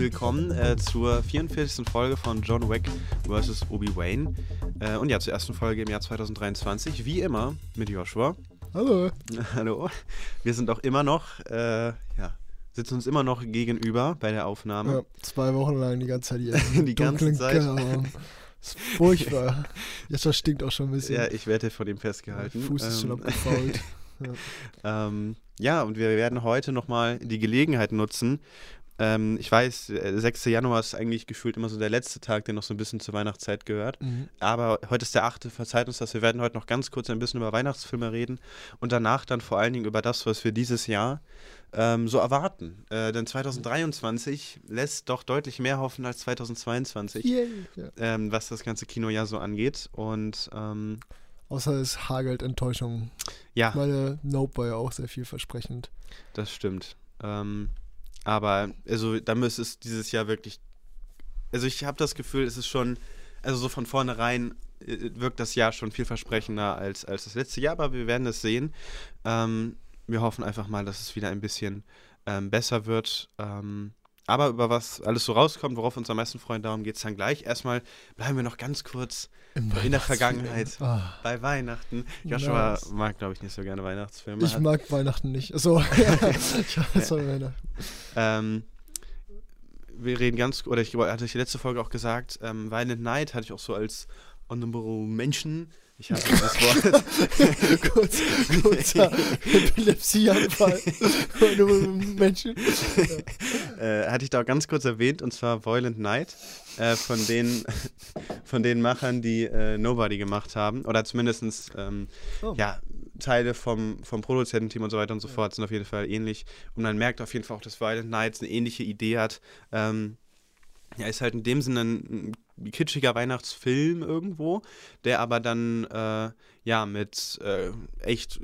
Willkommen äh, zur 44. Folge von John Wick vs. Obi-Wan. Äh, und ja, zur ersten Folge im Jahr 2023. Wie immer mit Joshua. Hallo. Hallo. Wir sind auch immer noch, äh, ja, sitzen uns immer noch gegenüber bei der Aufnahme. Ja, zwei Wochen lang die ganze Zeit hier. Die ganze Zeit. Das ist furchtbar. Jetzt das stinkt auch schon ein bisschen. Ja, ich werde von ihm festgehalten. Fuß ist schon Ähm, abgefault. Ähm, ja, und wir werden heute nochmal die Gelegenheit nutzen. Ähm, ich weiß, äh, 6. Januar ist eigentlich gefühlt immer so der letzte Tag, der noch so ein bisschen zur Weihnachtszeit gehört. Mhm. Aber heute ist der 8. Verzeiht uns das. Wir werden heute noch ganz kurz ein bisschen über Weihnachtsfilme reden und danach dann vor allen Dingen über das, was wir dieses Jahr ähm, so erwarten. Äh, denn 2023 lässt doch deutlich mehr hoffen als 2022, Yay. Ja. ähm, was das ganze Kinojahr so angeht. Und ähm, Außer es hagelt Enttäuschung. ja, Meine Nope war ja auch sehr vielversprechend. Das stimmt. Ähm, aber also da müsste es dieses Jahr wirklich. Also ich habe das Gefühl, es ist schon, also so von vornherein äh, wirkt das Jahr schon vielversprechender als, als das letzte Jahr, aber wir werden es sehen. Ähm, wir hoffen einfach mal, dass es wieder ein bisschen ähm, besser wird. Ähm, aber über was alles so rauskommt, worauf uns am meisten freuen, darum geht es dann gleich. Erstmal bleiben wir noch ganz kurz Im in der. Vergangenheit. Ah, bei Weihnachten. Joshua Nice. mag, glaube ich, nicht so gerne Weihnachtsfilme. ich Hat- mag Weihnachten nicht. So, ja, ich hasse Weihnachten. Ähm, wir reden ganz, oder ich hatte ich die letzte Folge auch gesagt, ähm, Violent Night hatte ich auch so als Honorable Menschen. Ich habe das Wort. Kurz, kurzer Epilepsieanfall. Menschen. äh, hatte ich da auch ganz kurz erwähnt, und zwar Violent Night, äh, von, den, von den Machern, die äh, Nobody gemacht haben, oder zumindest ähm, Oh. ja, Teile vom, vom Produzententeam und so weiter und so fort sind auf jeden Fall ähnlich. Und man merkt auf jeden Fall auch, dass Violent Nights eine ähnliche Idee hat. Ähm, ja, ist halt in dem Sinne ein, ein kitschiger Weihnachtsfilm irgendwo, der aber dann äh, ja mit äh, echt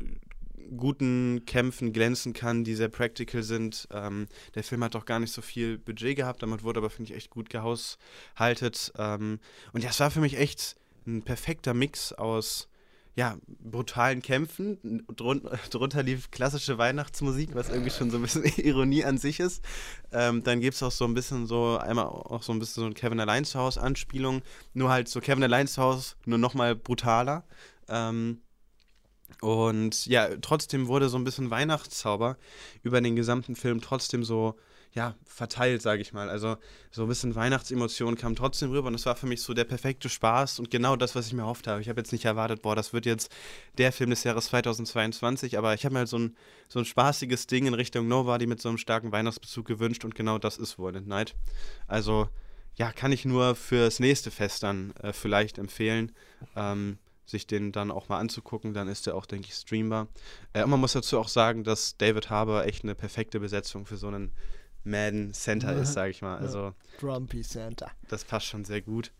guten Kämpfen glänzen kann, die sehr practical sind. Ähm, der Film hat doch gar nicht so viel Budget gehabt, damit wurde aber, finde ich, echt gut gehaushaltet. Ähm, und ja, es war für mich echt ein perfekter Mix aus ja, brutalen Kämpfen. Drun drunter lief klassische Weihnachtsmusik, was irgendwie schon so ein bisschen Ironie an sich ist. Ähm, dann gibt es auch so ein bisschen so, einmal auch so ein bisschen so ein Kevin Allein zu Hause Anspielung. Nur halt so Kevin Allein zu Hause, nur nochmal brutaler. Ähm, und ja, trotzdem wurde so ein bisschen Weihnachtszauber über den gesamten Film trotzdem so, ja, verteilt, sage ich mal. Also so ein bisschen Weihnachtsemotion kam trotzdem rüber und es war für mich so der perfekte Spaß und genau das, was ich mir erhofft habe. Ich habe jetzt nicht erwartet, boah, das wird jetzt der Film des Jahres 2022, aber ich habe mir halt so ein, so ein spaßiges Ding in Richtung Nobody mit so einem starken Weihnachtsbezug gewünscht und genau das ist Violent Night. Also ja, kann ich nur fürs nächste Fest dann äh, vielleicht empfehlen. Ähm, sich den dann auch mal anzugucken, dann ist der auch, denke ich, streambar. Äh, und man muss dazu auch sagen, dass David Harbour echt eine perfekte Besetzung für so einen Madden Center ist, sage ich mal. Also Grumpy Santa. das passt schon sehr gut.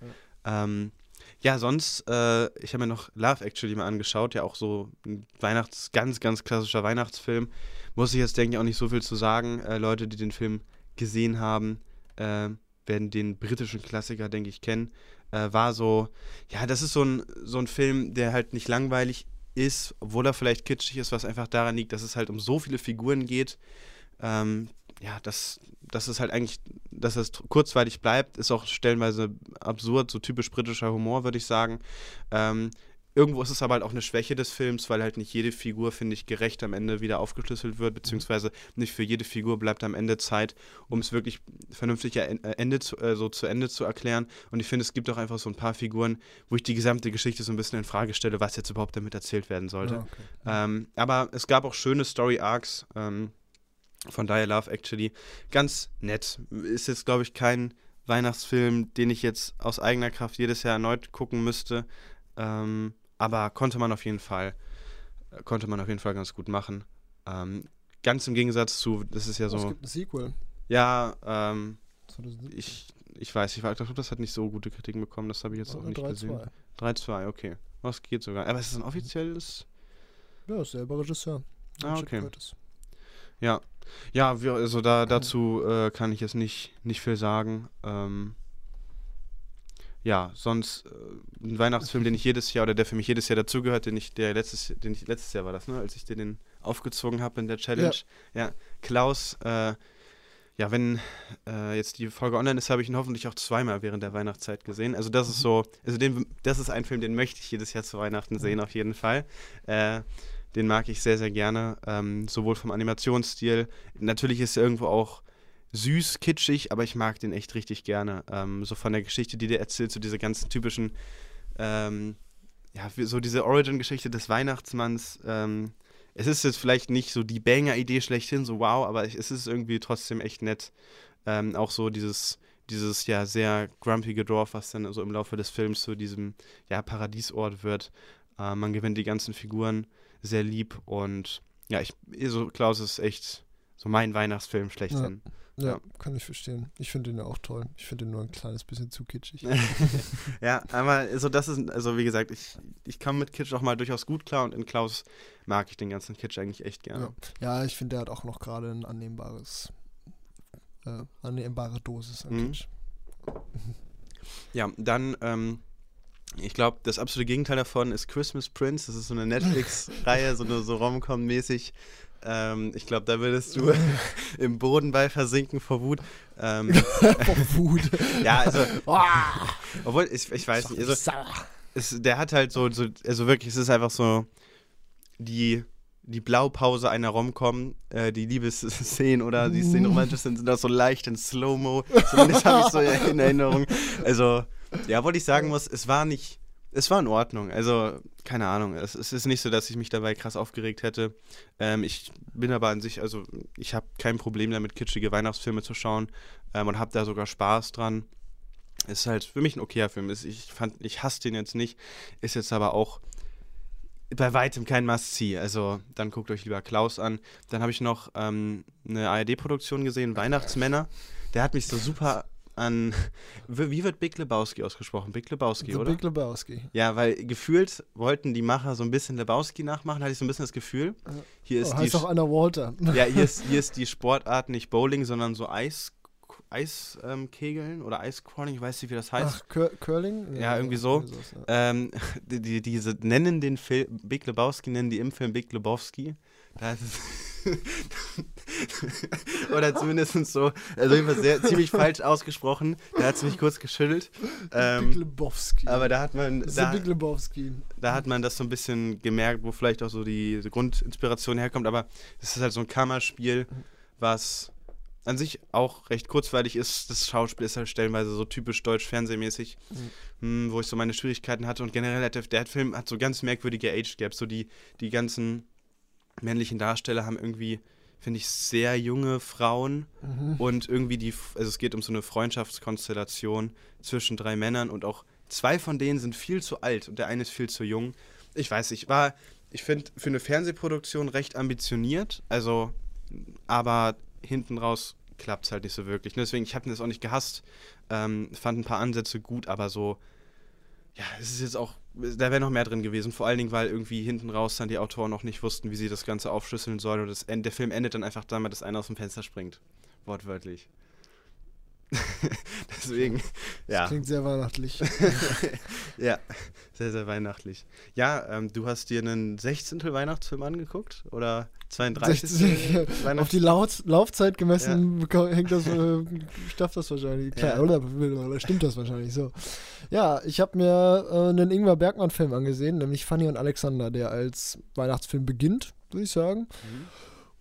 Ja, ähm, ja sonst, äh, ich habe mir noch Love Actually mal angeschaut, ja auch so ein Weihnachts-, ganz, ganz klassischer Weihnachtsfilm. Muss ich jetzt, denke ich, auch nicht so viel zu sagen. Äh, Leute, die den Film gesehen haben, äh, werden den britischen Klassiker, denke ich, kennen. Äh, war so, ja, das ist so ein, so ein Film, der halt nicht langweilig ist, obwohl er vielleicht kitschig ist, was einfach daran liegt, dass es halt um so viele Figuren geht. Ähm, ja, dass, dass es halt eigentlich, dass es kurzweilig bleibt, ist auch stellenweise absurd, so typisch britischer Humor, würde ich sagen. Ähm, irgendwo ist es aber halt auch eine Schwäche des Films, weil halt nicht jede Figur, finde ich, gerecht am Ende wieder aufgeschlüsselt wird, beziehungsweise nicht für jede Figur bleibt am Ende Zeit, um es wirklich vernünftig äh, Ende zu, äh, so zu Ende zu erklären. Und ich finde, es gibt auch einfach so ein paar Figuren, wo ich die gesamte Geschichte so ein bisschen in Frage stelle, was jetzt überhaupt damit erzählt werden sollte. Ja, okay. Ähm, aber es gab auch schöne Story-Arcs. Ähm, von daher Love Actually ganz nett. Ist jetzt, glaube ich, kein Weihnachtsfilm, den ich jetzt aus eigener Kraft jedes Jahr erneut gucken müsste. Ähm, aber konnte man auf jeden Fall, konnte man auf jeden Fall ganz gut machen. Ähm, ganz im Gegensatz zu, das ist ja so. Es gibt ein Sequel. Ja, ähm, 2017. ich, ich weiß, ich glaube, das hat nicht so gute Kritiken bekommen, das habe ich jetzt auch Oder nicht 3-2. gesehen. 3-2, okay. Was geht sogar. Aber es ist ein offizielles. Ja, selber Regisseur. Ah, okay. Curtis. Ja. Ja, wir, also da, dazu äh, kann ich jetzt nicht, nicht viel sagen. Ähm, ja, sonst äh, ein Weihnachtsfilm, den ich jedes Jahr oder der für mich jedes Jahr dazugehört, den ich, der letztes, den ich letztes Jahr war das, ne, als ich dir den aufgezogen habe in der Challenge. Ja, Klaus, äh, ja, wenn äh, jetzt die Folge online ist, habe ich ihn hoffentlich auch zweimal während der Weihnachtszeit gesehen. Also das ist so, also den, das ist ein Film, den möchte ich jedes Jahr zu Weihnachten sehen, auf jeden Fall. Äh, den mag ich sehr, sehr gerne, ähm, sowohl vom Animationsstil. Natürlich ist er irgendwo auch süß, kitschig, aber ich mag den echt richtig gerne. Ähm, so von der Geschichte, die der erzählt, so diese ganzen typischen, ähm, ja, so diese Origin-Geschichte des Weihnachtsmanns. Ähm, es ist jetzt vielleicht nicht so die Banger-Idee schlechthin, so wow, aber es ist irgendwie trotzdem echt nett. Ähm, auch so dieses, dieses ja sehr grumpige Dorf, was dann so im Laufe des Films zu diesem ja, Paradiesort wird. Äh, man gewinnt die ganzen Figuren sehr lieb und ja, ich, so Klaus ist echt so mein Weihnachtsfilm schlechthin. Ja, Ja. kann ich verstehen. Ich finde den ja auch toll. Ich finde den nur ein kleines bisschen zu kitschig. ja, aber so das ist, also wie gesagt, ich, ich komme mit Kitsch auch mal durchaus gut klar und in Klaus mag ich den ganzen Kitsch eigentlich echt gerne. Ja, ich finde, der hat auch noch gerade ein annehmbares, äh, annehmbare Dosis an Mhm. Kitsch. Ja, dann, ähm, ich glaube, das absolute Gegenteil davon ist Christmas Prince. Das ist so eine Netflix-Reihe, so eine so Rom-Com-mäßig. Ähm, ich glaube, da würdest du im Boden bei versinken vor Wut. Ähm, Vor Wut. ja, also, obwohl, ich, ich weiß nicht, also, es, der hat halt so, so, also wirklich, es ist einfach so die, die Blaupause einer Rom-Com, äh, die Liebesszenen oder die Szenen romantisch sind, sind auch so leicht in Slow-Mo. Zumindest habe ich so in Erinnerung. Also, ja, wollte ich sagen muss, es war nicht, es war in Ordnung. Also, keine Ahnung, es, es ist nicht so, dass ich mich dabei krass aufgeregt hätte. Ähm, ich bin aber an sich, also ich habe kein Problem damit, kitschige Weihnachtsfilme zu schauen ähm, und habe da sogar Spaß dran. Ist halt für mich ein okayer Film. Ich fand, ich hasse den jetzt nicht. Ist jetzt aber auch bei weitem kein Must-See. Also dann guckt euch lieber Klaus an. Dann habe ich noch ähm, eine ARD-Produktion gesehen, Weihnachtsmänner. Der hat mich so super an. Wie wird Big Lebowski ausgesprochen? Big Lebowski, The oder? Big Lebowski. ja, weil gefühlt wollten die Macher so ein bisschen Lebowski nachmachen, hatte ich so ein bisschen das Gefühl. Hier ist Oh, die heißt auch Anna Walter. ja, hier ist, hier ist die Sportart nicht Bowling, sondern so Eis, Eiskegeln ähm, oder Eiscrawling, ich weiß nicht, wie das heißt. Ach, Cur Curling? Ja, irgendwie so. ja. Ähm, die, die, diese nennen den Film, Big Lebowski nennen die im Film Big Lebowski. Da ist Oder zumindest so, also jedenfalls sehr, ziemlich falsch ausgesprochen. Da hat es mich kurz geschüttelt. Big Ähm, Lebowski. aber da hat man, da, Big Lebowski. da hat man das so ein bisschen gemerkt, wo vielleicht auch so die, die Grundinspiration herkommt. Aber es ist halt so ein Kammerspiel, was an sich auch recht kurzweilig ist. Das Schauspiel ist halt stellenweise so typisch deutsch fernsehmäßig, hm, wo ich so meine Schwierigkeiten hatte. Und generell hat der, der Film hat so ganz merkwürdige Age Gaps. So die, die ganzen männlichen Darsteller haben irgendwie, finde ich, sehr junge Frauen. Mhm. Und irgendwie die, also es geht um so eine Freundschaftskonstellation zwischen drei Männern und auch zwei von denen sind viel zu alt und der eine ist viel zu jung. Ich weiß nicht, war, ich finde, für eine Fernsehproduktion recht ambitioniert, also, aber hinten raus klappt es halt nicht so wirklich. Deswegen, ich habe das auch nicht gehasst, ähm, fand ein paar Ansätze gut, aber so, ja, es ist jetzt auch, da wäre noch mehr drin gewesen, vor allen Dingen, weil irgendwie hinten raus dann die Autoren noch nicht wussten, wie sie das Ganze aufschlüsseln sollen und das, der Film endet dann einfach damit, dass einer aus dem Fenster springt. Wortwörtlich. Deswegen, ja. Klingt sehr weihnachtlich. ja, sehr, sehr weihnachtlich. Ja, ähm, du hast dir einen 16. Weihnachtsfilm angeguckt? Oder 32. 60. Auf Weihnachts die Laut Laufzeit gemessen beko- hängt das, äh, stafft das wahrscheinlich. Klar, Ja. oder, oder stimmt das wahrscheinlich so. Ja, ich habe mir äh, einen Ingmar Bergmann-Film angesehen, nämlich Fanny und Alexander, der als Weihnachtsfilm beginnt, würde ich sagen. Mhm.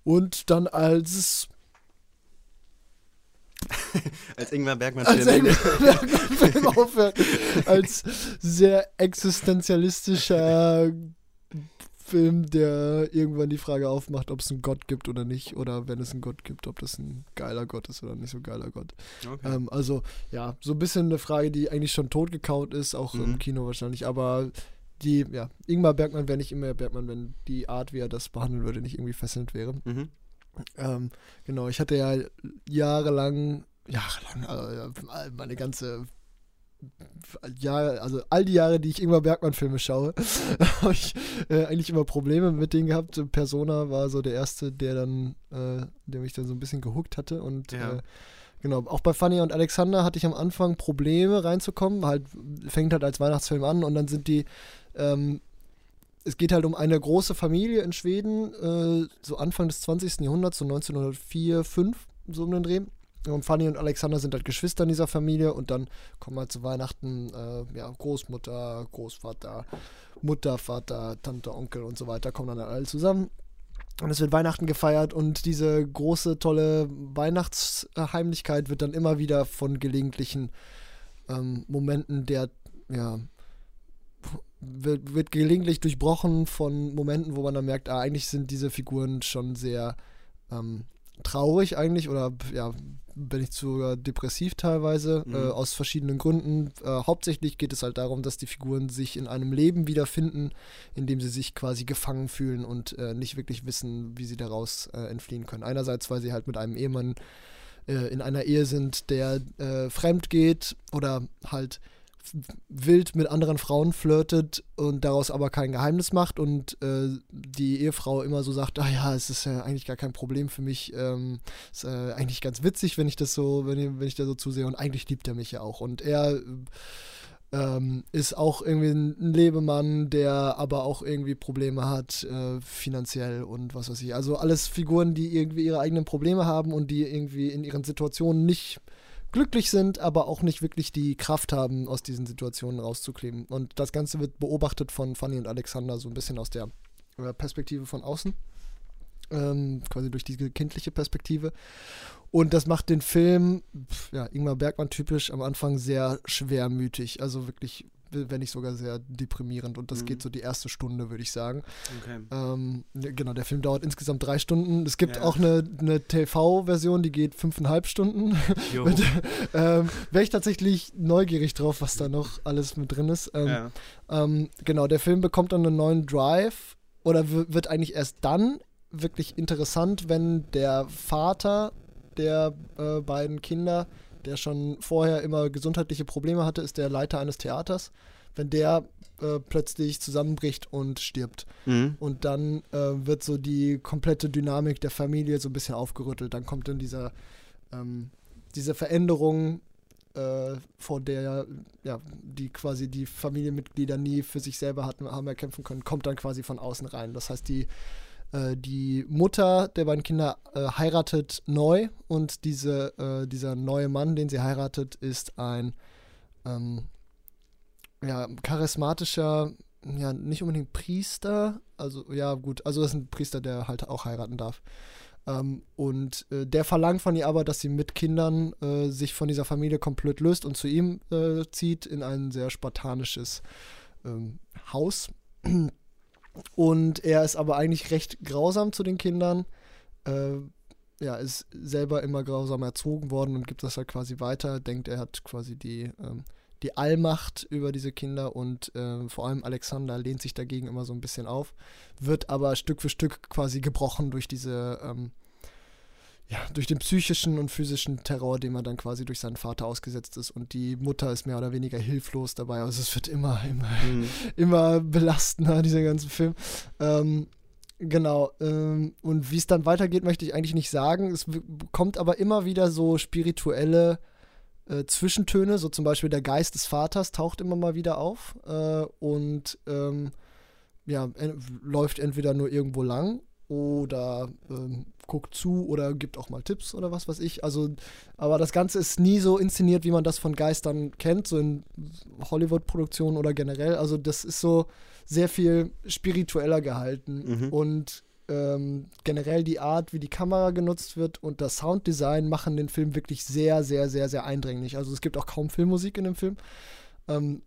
Und dann als, Als Ingmar Bergmann als Film. Ingmar Bergmann-Film aufhört. Als sehr existenzialistischer Film, der irgendwann die Frage aufmacht, ob es einen Gott gibt oder nicht. Oder wenn es einen Gott gibt, ob das ein geiler Gott ist oder nicht so geiler Gott. Okay. Ähm, also, ja, so ein bisschen eine Frage, die eigentlich schon totgekaut ist, auch Mhm. im Kino wahrscheinlich, aber die, ja, Ingmar Bergmann wäre nicht immer Bergmann, wenn die Art, wie er das behandeln würde, nicht irgendwie fesselnd wäre. Mhm. Ähm, genau, ich hatte ja jahrelang, jahrelang, also meine ganze Jahre, also all die Jahre, die ich Ingmar Bergmann-Filme schaue, habe ich äh, eigentlich immer Probleme mit denen gehabt. Persona war so der erste, der dann, äh, der mich dann so ein bisschen gehuckt hatte. Und Ja. äh, genau, auch bei Fanny und Alexander hatte ich am Anfang Probleme reinzukommen. Halt, fängt halt als Weihnachtsfilm an und dann sind die, ähm, es geht halt um eine große Familie in Schweden, äh, so Anfang des 20. Jahrhunderts, so 1904, 5, so um den Dreh. Und Fanny und Alexander sind halt Geschwister in dieser Familie und dann kommen halt zu Weihnachten äh, ja, Großmutter, Großvater, Mutter, Vater, Tante, Onkel und so weiter, kommen dann alle zusammen. Und es wird Weihnachten gefeiert und diese große, tolle Weihnachtsheimlichkeit wird dann immer wieder von gelegentlichen ähm, Momenten der, ja, wird, wird gelegentlich durchbrochen von Momenten, wo man dann merkt, ah, eigentlich sind diese Figuren schon sehr ähm, traurig eigentlich oder ja, bin ich sogar depressiv teilweise, Mhm. äh, aus verschiedenen Gründen. Äh, hauptsächlich geht es halt darum, dass die Figuren sich in einem Leben wiederfinden, in dem sie sich quasi gefangen fühlen und äh, nicht wirklich wissen, wie sie daraus äh, entfliehen können. Einerseits, weil sie halt mit einem Ehemann äh, in einer Ehe sind, der äh, fremd geht oder halt wild mit anderen Frauen flirtet und daraus aber kein Geheimnis macht und äh, die Ehefrau immer so sagt, ah ja, es ist ja eigentlich gar kein Problem für mich, ähm, ist äh, eigentlich ganz witzig, wenn ich das so, wenn wenn ich da so zusehe und eigentlich liebt er mich ja auch und er ähm, ist auch irgendwie ein Lebemann, der aber auch irgendwie Probleme hat, äh, finanziell und was weiß ich. Also alles Figuren, die irgendwie ihre eigenen Probleme haben und die irgendwie in ihren Situationen nicht glücklich sind, aber auch nicht wirklich die Kraft haben, aus diesen Situationen rauszukleben. Und das Ganze wird beobachtet von Fanny und Alexander so ein bisschen aus der äh, Perspektive von außen. Ähm, quasi durch diese kindliche Perspektive. Und das macht den Film, ja, Ingmar Bergmann typisch, am Anfang sehr schwermütig. Also wirklich, wenn nicht sogar sehr deprimierend. Und das Mhm. geht so die erste Stunde, würde ich sagen. Okay. Ähm, genau, der Film dauert insgesamt drei Stunden. Es gibt Ja. auch eine, eine TV-Version, die geht fünfeinhalb Stunden. Mit, ähm, Wäre ich tatsächlich neugierig drauf, was da noch alles mit drin ist. Ähm, ja. ähm, genau, der Film bekommt dann einen neuen Drive oder wird eigentlich erst dann wirklich interessant, wenn der Vater der äh, beiden Kinder, der schon vorher immer gesundheitliche Probleme hatte, ist der Leiter eines Theaters, wenn der äh, plötzlich zusammenbricht und stirbt. Mhm. Und dann äh, wird so die komplette Dynamik der Familie so ein bisschen aufgerüttelt. Dann kommt dann dieser, ähm, diese Veränderung, äh, vor der ja, die quasi die Familienmitglieder nie für sich selber hatten, haben erkämpfen können, kommt dann quasi von außen rein. Das heißt, die, die Mutter der beiden Kinder äh, heiratet neu und diese, äh, dieser neue Mann, den sie heiratet, ist ein ähm, ja, charismatischer, ja, nicht unbedingt Priester, also ja, gut, also das ist ein Priester, der halt auch heiraten darf. Ähm, und äh, der verlangt von ihr aber, dass sie mit Kindern äh, sich von dieser Familie komplett löst und zu ihm äh, zieht in ein sehr spartanisches ähm, Haus. Und er ist aber eigentlich recht grausam zu den Kindern. Äh, ja, ist selber immer grausam erzogen worden und gibt das halt quasi weiter. Denkt, er hat quasi die, ähm, die Allmacht über diese Kinder und äh, vor allem Alexander lehnt sich dagegen immer so ein bisschen auf, wird aber Stück für Stück quasi gebrochen durch diese, ähm, ja, durch den psychischen und physischen Terror, dem er dann quasi durch seinen Vater ausgesetzt ist. Und die Mutter ist mehr oder weniger hilflos dabei. Also es wird immer, immer, Mhm. immer belastender, dieser ganze Film. Ähm, genau. Ähm, und wie es dann weitergeht, möchte ich eigentlich nicht sagen. Es kommt aber immer wieder so spirituelle äh, Zwischentöne, so zum Beispiel der Geist des Vaters taucht immer mal wieder auf äh, und ähm, ja, en läuft entweder nur irgendwo lang oder ähm, guckt zu oder gibt auch mal Tipps oder was weiß ich. Also, aber das Ganze ist nie so inszeniert, wie man das von Geistern kennt, so in Hollywood-Produktionen oder generell. Also, das ist so sehr viel spiritueller gehalten Mhm. und ähm, generell die Art, wie die Kamera genutzt wird und das Sounddesign machen den Film wirklich sehr, sehr, sehr, sehr eindringlich. Also es gibt auch kaum Filmmusik in dem Film. Ähm,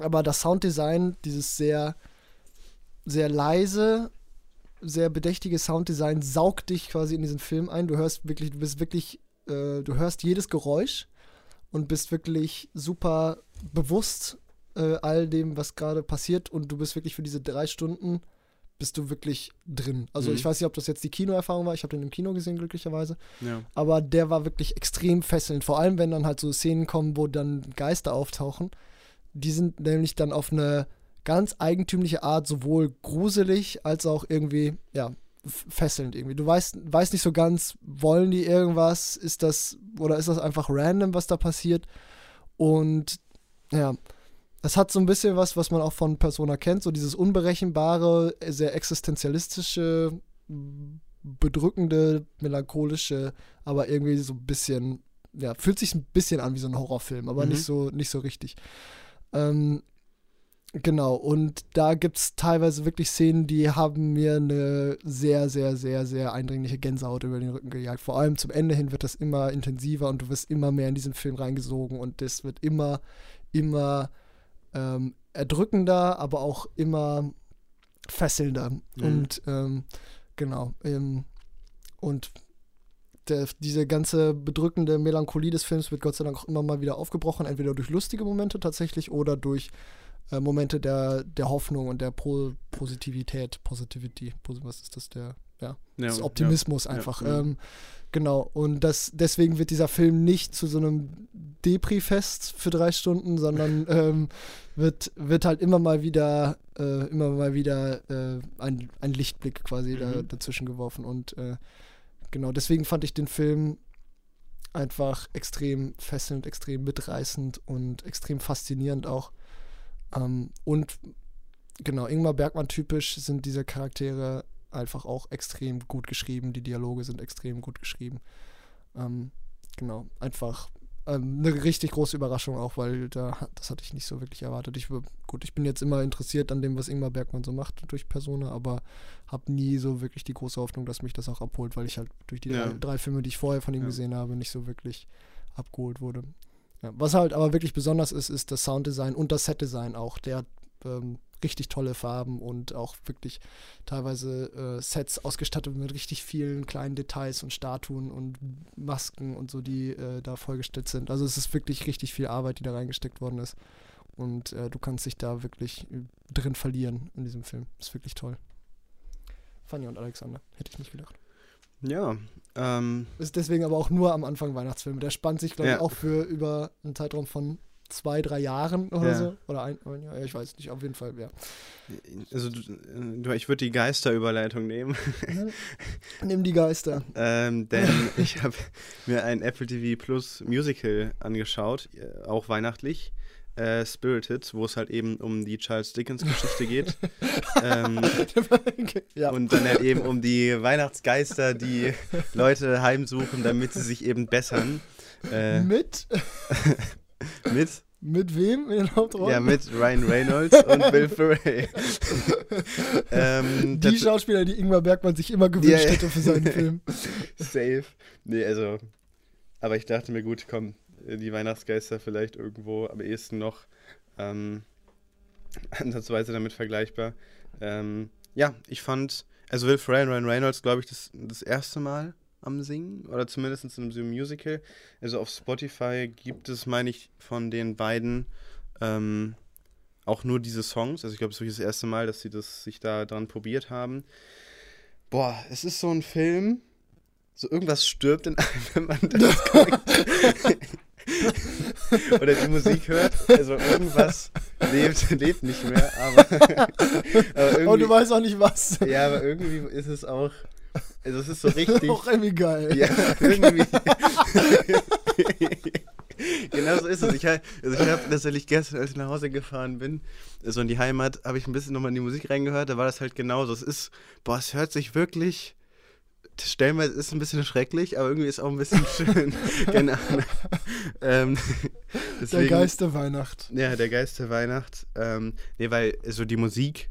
aber das Sounddesign, dieses sehr, sehr leise, sehr bedächtige Sounddesign saugt dich quasi in diesen Film ein. Du hörst wirklich, du bist wirklich, äh, du hörst jedes Geräusch und bist wirklich super bewusst äh, all dem, was gerade passiert und du bist wirklich für diese drei Stunden bist du wirklich drin. Also Mhm. ich weiß nicht, ob das jetzt die Kinoerfahrung war, ich habe den im Kino gesehen, glücklicherweise, Ja. aber der war wirklich extrem fesselnd, vor allem wenn dann halt so Szenen kommen, wo dann Geister auftauchen. Die sind nämlich dann auf eine ganz eigentümliche Art sowohl gruselig als auch irgendwie, ja, fesselnd irgendwie. Du weißt, weißt nicht so ganz, wollen die irgendwas, ist das, oder ist das einfach random, was da passiert? Und ja, es hat so ein bisschen was, was man auch von Persona kennt, so dieses unberechenbare, sehr existenzialistische, bedrückende, melancholische, aber irgendwie so ein bisschen, ja, fühlt sich ein bisschen an wie so ein Horrorfilm, aber Mhm. nicht so, nicht so richtig. Ähm, genau, und da gibt es teilweise wirklich Szenen, die haben mir eine sehr, sehr, sehr, sehr eindringliche Gänsehaut über den Rücken gejagt. Vor allem zum Ende hin wird das immer intensiver und du wirst immer mehr in diesen Film reingesogen und das wird immer, immer ähm, erdrückender, aber auch immer fesselnder. Mhm. Und ähm, genau. Ähm, und der, diese ganze bedrückende Melancholie des Films wird Gott sei Dank auch immer mal wieder aufgebrochen, entweder durch lustige Momente tatsächlich oder durch äh, Momente der, der Hoffnung und der Pro Positivität, Positivity, Posi- was ist das, der, ja, Ja, des Optimismus ja, einfach. ja. Ähm, genau, und das, deswegen wird dieser Film nicht zu so einem Depri-Fest für drei Stunden, sondern ähm, wird, wird halt immer mal wieder, äh, immer mal wieder äh, ein, ein Lichtblick quasi da, Mhm. dazwischen geworfen. Und äh, genau, deswegen fand ich den Film einfach extrem fesselnd, extrem mitreißend und extrem faszinierend auch. Ähm, und genau, Ingmar Bergmann typisch sind diese Charaktere einfach auch extrem gut geschrieben. Die Dialoge sind extrem gut geschrieben. Ähm, genau, einfach ähm, eine richtig große Überraschung auch, weil da, das hatte ich nicht so wirklich erwartet. Ich, gut, ich bin jetzt immer interessiert an dem, was Ingmar Bergmann so macht durch Persona, aber habe nie so wirklich die große Hoffnung, dass mich das auch abholt, weil ich halt durch die Ja. drei, drei Filme, die ich vorher von ihm Ja. gesehen habe, nicht so wirklich abgeholt wurde. Was halt aber wirklich besonders ist, ist das Sounddesign und das Setdesign auch. Der hat ähm, richtig tolle Farben und auch wirklich teilweise äh, Sets ausgestattet mit richtig vielen kleinen Details und Statuen und Masken und so, die äh, da vollgestellt sind. Also es ist wirklich richtig viel Arbeit, die da reingesteckt worden ist. Und äh, du kannst dich da wirklich äh, drin verlieren in diesem Film. Ist wirklich toll. Fanny und Alexander, hätte ich nicht gedacht. Ja, ähm, Ist deswegen aber auch nur am Anfang Weihnachtsfilm. Der spannt sich, glaube ich, Ja. auch für über einen Zeitraum von zwei, drei Jahren oder Ja. so. Oder ein, ein Jahr, ja, ich weiß nicht, auf jeden Fall, ja. also du, ich würde die Geisterüberleitung nehmen, Nimm die Geister. ähm, denn ich habe mir ein Apple TV Plus Musical angeschaut, äh, auch weihnachtlich, äh, Spirited, wo es halt eben um die Charles Dickens Geschichte geht. ähm, ja. Und dann halt eben um die Weihnachtsgeister, die Leute heimsuchen, damit sie sich eben bessern. Äh, mit, mit, mit wem in den Hauptrollen? ja, mit Ryan Reynolds und Bill Murray. ähm, die Schauspieler, die Ingmar Bergmann sich immer gewünscht ja. hätte für seinen Film. Safe. Nee, also. Aber ich dachte mir, gut, komm, die Weihnachtsgeister vielleicht irgendwo am ehesten noch ähm, ansatzweise damit vergleichbar. Ähm, ja, ich fand, also Will Ferrell und Ryan Reynolds, glaube ich, das, das erste Mal am Singen oder zumindest in so einem Musical. Also auf Spotify gibt es, meine ich, von den beiden ähm, auch nur diese Songs. Also ich glaube, es ist wirklich das erste Mal, dass sie das sich da dran probiert haben. Boah, es ist so ein Film, so irgendwas stirbt in einem, wenn man das guckt. Oder die Musik hört. Also irgendwas lebt, lebt nicht mehr, aber, aber Und du irgendwie, weißt auch nicht was. ja, aber irgendwie ist es auch, also es ist so richtig, auch irgendwie geil. ja, irgendwie. genau so ist es. Ich, also ich habe tatsächlich gestern, als ich nach Hause gefahren bin, so in die Heimat, habe ich ein bisschen nochmal in die Musik reingehört, da war das halt genauso. Es ist, boah, es hört sich wirklich, stellenweise ist es ein bisschen schrecklich, aber irgendwie ist auch ein bisschen schön. genau. ähm, Der deswegen, Geist der Weihnacht. ja, der Geist der Weihnacht. Ähm, nee, weil so die Musik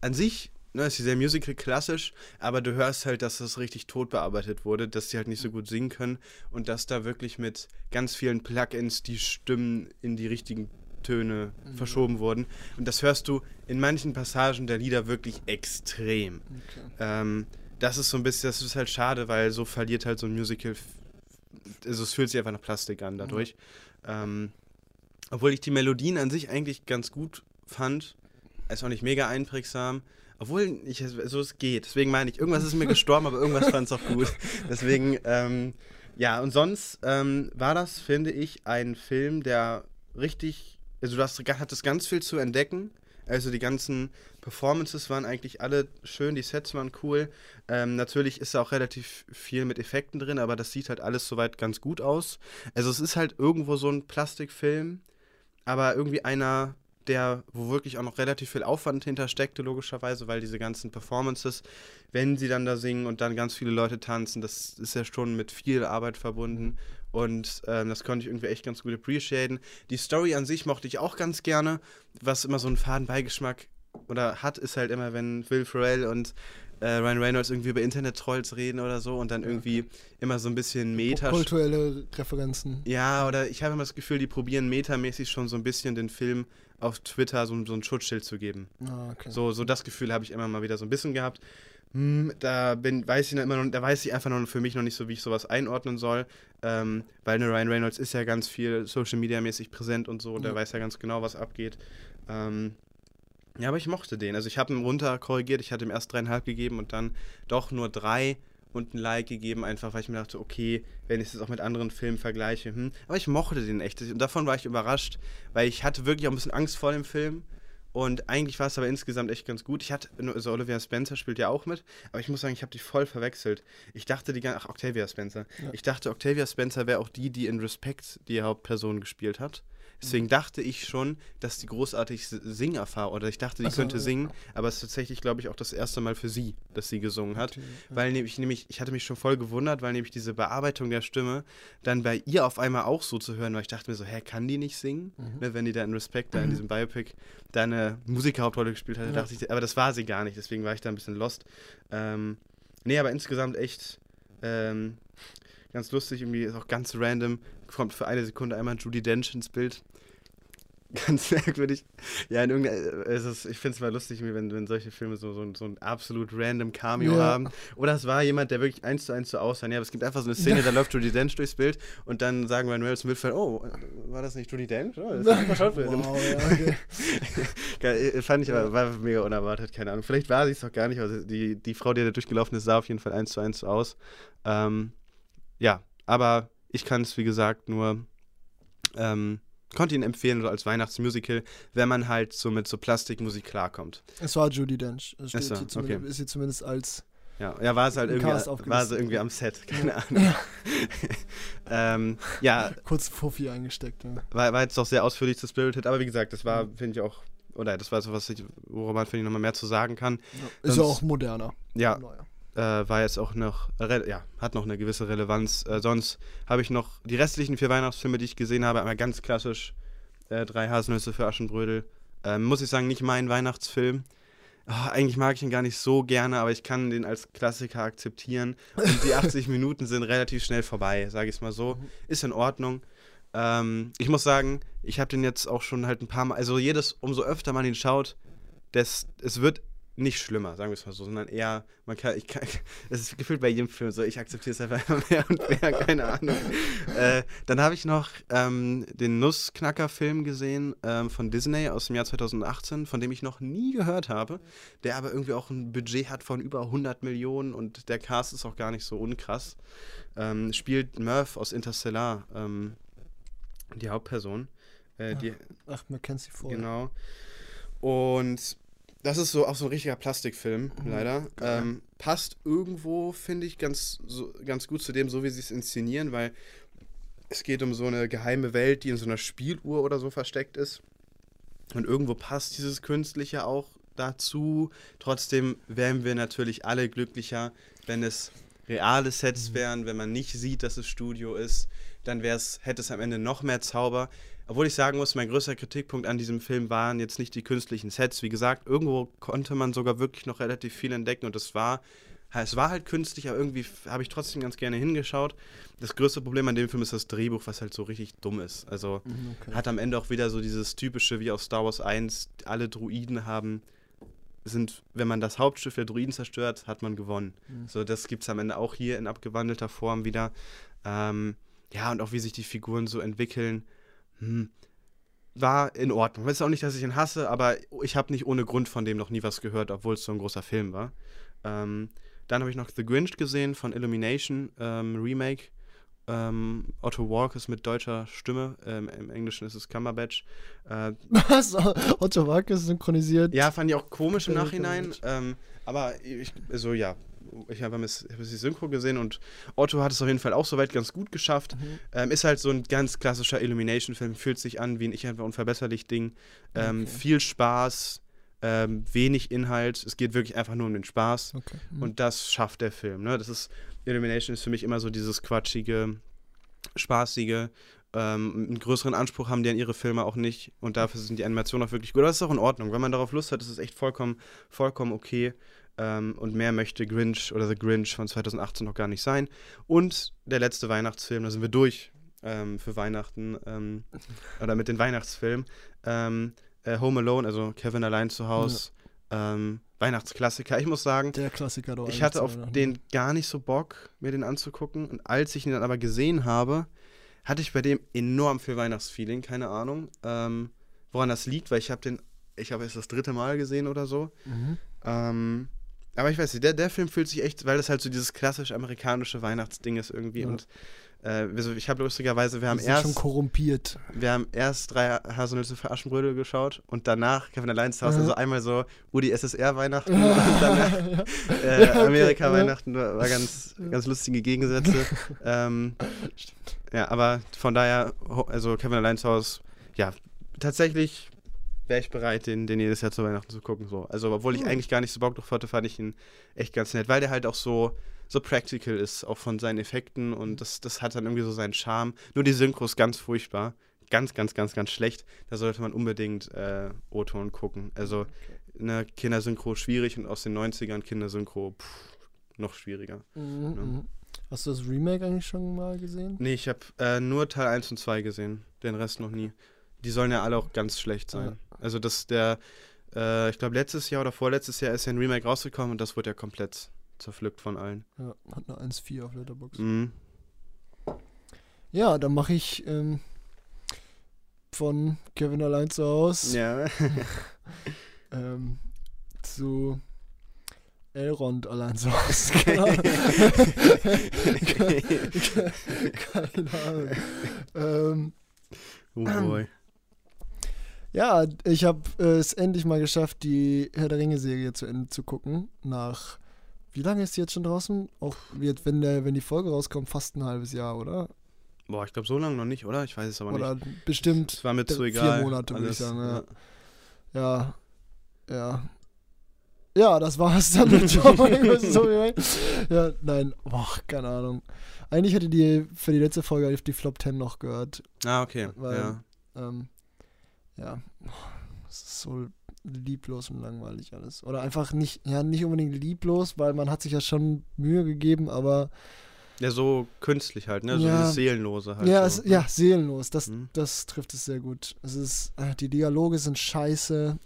an sich, ne, ist sehr musical klassisch, aber du hörst halt, dass das richtig tot bearbeitet wurde, dass die halt nicht so gut singen können und dass da wirklich mit ganz vielen Plugins die Stimmen in die richtigen Töne Mhm. verschoben wurden. Und das hörst du in manchen Passagen der Lieder wirklich extrem. Okay. Ähm, das ist so ein bisschen, das ist halt schade, weil so verliert halt so ein Musical, also es fühlt sich einfach nach Plastik an dadurch. Ähm, Obwohl ich die Melodien an sich eigentlich ganz gut fand. Ist auch nicht mega einprägsam. Obwohl, ich, so es geht. Deswegen meine ich, irgendwas ist mir gestorben, aber irgendwas fand es auch gut. Deswegen, ähm, ja, und sonst ähm, war das, finde ich, ein Film, der richtig, also du hast, hattest ganz viel zu entdecken. Also die ganzen Performances waren eigentlich alle schön, die Sets waren cool. Ähm, natürlich ist da auch relativ viel mit Effekten drin, aber das sieht halt alles soweit ganz gut aus. Also es ist halt irgendwo so ein Plastikfilm, aber irgendwie einer, der, wo wirklich auch noch relativ viel Aufwand hintersteckte, logischerweise, weil diese ganzen Performances, wenn sie dann da singen und dann ganz viele Leute tanzen, das ist ja schon mit viel Arbeit verbunden. Und ähm, das konnte ich irgendwie echt ganz gut appreciaten. Die Story an sich mochte ich auch ganz gerne. Was immer so einen faden Beigeschmack oder hat, ist halt immer, wenn Will Ferrell und äh, Ryan Reynolds irgendwie über Internet-Trolls reden oder so und dann irgendwie immer so ein bisschen Meta. Kulturelle Referenzen. Ja, oder ich habe immer das Gefühl, die probieren metamäßig schon so ein bisschen den Film auf Twitter so, so ein Schutzschild zu geben. Ah, okay. So, so das Gefühl habe ich immer mal wieder so ein bisschen gehabt. Hm, da bin, weiß ich immer noch, da weiß ich einfach noch für mich noch nicht so, wie ich sowas einordnen soll. Ähm, weil ne Ryan Reynolds ist ja ganz viel Social Media mäßig präsent und so, und ja. der weiß ja ganz genau, was abgeht. Ähm, ja, aber ich mochte den. Also ich habe ihn runter korrigiert, ich hatte ihm erst dreieinhalb gegeben und dann doch nur drei und ein Like gegeben, einfach weil ich mir dachte, okay, wenn ich es auch mit anderen Filmen vergleiche, hm. Aber ich mochte den echt. Und davon war ich überrascht, weil ich hatte wirklich auch ein bisschen Angst vor dem Film. Und eigentlich war es aber insgesamt echt ganz gut. Ich hatte, also Olivia Spencer spielt ja auch mit, aber ich muss sagen, ich habe die voll verwechselt. Ich dachte die ganze, ach, Octavia Spencer. Ja. Ich dachte, Octavia Spencer wäre auch die, die in Respect die Hauptperson gespielt hat. Deswegen dachte ich schon, dass die großartig Singerfahrung, oder ich dachte, die so, könnte singen, aber es ist tatsächlich, glaube ich, auch das erste Mal für sie, dass sie gesungen hat. Weil nämlich, nämlich, ich hatte mich schon voll gewundert, weil nämlich diese Bearbeitung der Stimme dann bei ihr auf einmal auch so zu hören, weil ich dachte mir so, hä, kann die nicht singen? Mhm. Ne, wenn die da in Respect, da in diesem Biopic, da eine Musikerhauptrolle gespielt hat, ja. dachte ich, aber das war sie gar nicht, deswegen war ich da ein bisschen lost. Ähm, nee, aber insgesamt echt ähm, ganz lustig, irgendwie ist auch ganz random, kommt für eine Sekunde einmal Judy Dench ins Bild. ganz merkwürdig. Ja, in irgendeiner, es ist, ich finde es mal lustig, wenn, wenn solche Filme so, so, so ein absolut random Cameo ja. haben. Oder es war jemand, der wirklich eins zu eins so aussah. Ja, aber es gibt einfach so eine Szene, da läuft Judy Dench durchs Bild und dann sagen wir Reynolds Mitfeld, oh, war das nicht Judy Dench? Oh, das ist wow, ja, okay. Äh, fand ich aber, war mega unerwartet, keine Ahnung. Vielleicht war sie es doch gar nicht, aber die, die Frau, die da durchgelaufen ist, sah auf jeden Fall eins zu eins so aus. Ähm, ja, aber ich kann es, wie gesagt, nur ähm, konnte ihn empfehlen so als Weihnachtsmusical, wenn man halt so mit so Plastikmusik klarkommt. Es war Judy Dench. Es steht so, okay. Ist sie zumindest als ja, ja, war es halt irgendwie, war sie irgendwie am Set, keine ja. Ahnung. Ja. ähm, ja. Kurz Fuffi eingesteckt. Ja. War, war jetzt doch sehr ausführlich zu Spirited, aber wie gesagt, das war, finde ich auch, oder das war so was, worüber man, finde ich, nochmal mehr zu sagen kann. Ist ja auch moderner. Ja. Neuer äh, war jetzt auch noch, ja, hat noch eine gewisse Relevanz. Äh, sonst habe ich noch die restlichen vier Weihnachtsfilme, die ich gesehen habe, einmal ganz klassisch äh, Drei Haselnüsse für Aschenbrödel. Ähm, muss ich sagen, nicht mein Weihnachtsfilm. Oh, eigentlich mag ich ihn gar nicht so gerne, aber ich kann den als Klassiker akzeptieren. Und die 80 Minuten sind relativ schnell vorbei, sage ich es mal so. Ist in Ordnung. Ähm, ich muss sagen, ich habe den jetzt auch schon halt ein paar Mal, also jedes, umso öfter man ihn schaut, des, es wird nicht schlimmer, sagen wir es mal so, sondern eher, man kann, ich kann, es ist gefühlt bei jedem Film so, ich akzeptiere es einfach immer mehr und mehr, keine Ahnung. äh, dann habe ich noch ähm, den Nussknacker-Film gesehen ähm, von Disney aus dem Jahr 2018, von dem ich noch nie gehört habe, der aber irgendwie auch ein Budget hat von über 100 Millionen und der Cast ist auch gar nicht so unkrass. Ähm, spielt Murph aus Interstellar, ähm, die Hauptperson. Äh, die, ach, ach, man kennt sie vorher. Genau. Und das ist so auch so ein richtiger Plastikfilm, mhm. leider. Ähm, passt irgendwo, finde ich, ganz, so, ganz gut zu dem, so wie sie es inszenieren, weil es geht um so eine geheime Welt, die in so einer Spieluhr oder so versteckt ist. Und irgendwo passt dieses Künstliche auch dazu. Trotzdem wären wir natürlich alle glücklicher, wenn es reale Sets mhm. wären, wenn man nicht sieht, dass es Studio ist. Dann hätte es am Ende noch mehr Zauber. Obwohl ich sagen muss, mein größter Kritikpunkt an diesem Film waren jetzt nicht die künstlichen Sets. Wie gesagt, irgendwo konnte man sogar wirklich noch relativ viel entdecken und es war, es war halt künstlich, aber irgendwie habe ich trotzdem ganz gerne hingeschaut. Das größte Problem an dem Film ist das Drehbuch, was halt so richtig dumm ist. Also mhm, okay. hat am Ende auch wieder so dieses typische wie aus Star Wars 1, alle Druiden haben sind, wenn man das Hauptschiff der Druiden zerstört, hat man gewonnen. Mhm. So, das gibt es am Ende auch hier in abgewandelter Form wieder. Ähm, ja, und auch wie sich die Figuren so entwickeln hm, war in Ordnung. Ich weiß auch nicht, dass ich ihn hasse, aber ich habe nicht ohne Grund von dem noch nie was gehört, obwohl es so ein großer Film war. Ähm, dann habe ich noch The Grinch gesehen von Illumination ähm, Remake. Ähm, Otto Walk ist mit deutscher Stimme. Ähm, Im Englischen ist es Cumberbatch. Äh, Was? Otto Walk ist synchronisiert? ja, fand ich auch komisch im Ja, Nachhinein. Ähm, aber ich, also ja, ich habe es hab die Synchro gesehen und Otto hat es auf jeden Fall auch soweit ganz gut geschafft. Mhm. Ähm, ist halt so ein ganz klassischer Illumination-Film, fühlt sich an wie ein Ich einfach unverbesserlich Ding. Ähm, Okay. Viel Spaß, ähm, wenig Inhalt. Es geht wirklich einfach nur um den Spaß. Okay. Mhm. Und das schafft der Film. Ne? Das ist, Illumination ist für mich immer so dieses quatschige, spaßige. Ähm, einen größeren Anspruch haben die an ihre Filme auch nicht. Und dafür sind die Animationen auch wirklich gut. Aber das ist auch in Ordnung. Wenn man darauf Lust hat, ist es echt vollkommen, vollkommen okay. Ähm, und mehr möchte Grinch oder The Grinch von 2018 noch gar nicht sein. Und der letzte Weihnachtsfilm, da sind wir durch ähm, für Weihnachten. Ähm, oder mit den Weihnachtsfilmen. Ähm, äh, Home Alone, also Kevin allein zu Hause. Ähm, Weihnachtsklassiker. Ich muss sagen, Der Klassiker doch ich hatte auf den gar nicht so Bock, mir den anzugucken. Und als ich ihn dann aber gesehen habe, hatte ich bei dem enorm viel Weihnachtsfeeling. Keine Ahnung, ähm, woran das liegt, weil ich habe den, ich habe es das dritte Mal gesehen oder so. Mhm. Ähm, aber ich weiß nicht, der, der Film fühlt sich echt, weil das halt so dieses klassisch amerikanische Weihnachtsding ist irgendwie. Ja. Und äh, also ich habe lustigerweise, wir haben sind schon erst, korrumpiert. wir haben erst drei Haselnüsse für Aschenbrödel geschaut und danach Kevin allein zu Hause. Mhm. Also einmal so Udi SSR Weihnachten und danach äh, Ja, okay, Amerika ja. Weihnachten war, ganz, ganz lustige Gegensätze. ähm, ja, aber von daher, also Kevin allein zu Hause, ja, tatsächlich wäre ich bereit, den, den jedes Jahr zu Weihnachten zu gucken. So. Also, obwohl ich Hm. eigentlich gar nicht so Bock drauf hatte, fand ich ihn echt ganz nett, weil der halt auch so, so practical ist, auch von seinen Effekten und das, das hat dann irgendwie so seinen Charme. Nur die Synchro ist ganz furchtbar. Ganz, ganz, ganz, ganz schlecht. Da sollte man unbedingt äh, O-Ton gucken. Also, eine Kindersynchro schwierig und aus den 90ern Kindersynchro pff, noch schwieriger. Mhm, Ja. mhm. Hast du das Remake eigentlich schon mal gesehen? Nee, ich habe äh, nur Teil 1 und 2 gesehen, den Rest noch nie. Die sollen ja alle auch ganz schlecht sein. Also das der, äh, ich glaube letztes Jahr oder vorletztes Jahr ist ja ein Remake rausgekommen und das wurde ja komplett zerpflückt von allen. Ja, hat eine 1,4 auf Letterboxd. Mhm. Ja, dann mache ich ähm, von Kevin allein zu Hause Ja. ähm, zu Elrond allein zu Hause. Keine Ahnung. Keine Ahnung. Ähm, oh boy. Ja, ich habe äh, es endlich mal geschafft, die Herr der Ringe-Serie zu Ende zu gucken. Nach, wie lange ist die jetzt schon draußen? Auch wird, wenn, der, wenn die Folge rauskommt, fast ein halbes Jahr, oder? Boah, ich glaube so lange noch nicht, oder? Ich weiß es aber Oder nicht. bestimmt Es war mir zu vier egal. Monate, würde ich sagen, ja. Ja, ja. Ja, das war's dann mit. Ja, nein, boah, keine Ahnung. Eigentlich hätte die für die letzte Folge auf die Flop 10 noch gehört. Ah, okay. Weil- ja. Ähm, ja, es ist so lieblos und langweilig alles. Oder einfach nicht, ja, nicht unbedingt lieblos, weil man hat sich ja schon Mühe gegeben, aber ja, so künstlich halt, ne? So Ja. dieses Seelenlose halt. ja, so. es, ja, seelenlos. Das, Mhm. das trifft es sehr gut. Es ist, äh, die Dialoge sind scheiße,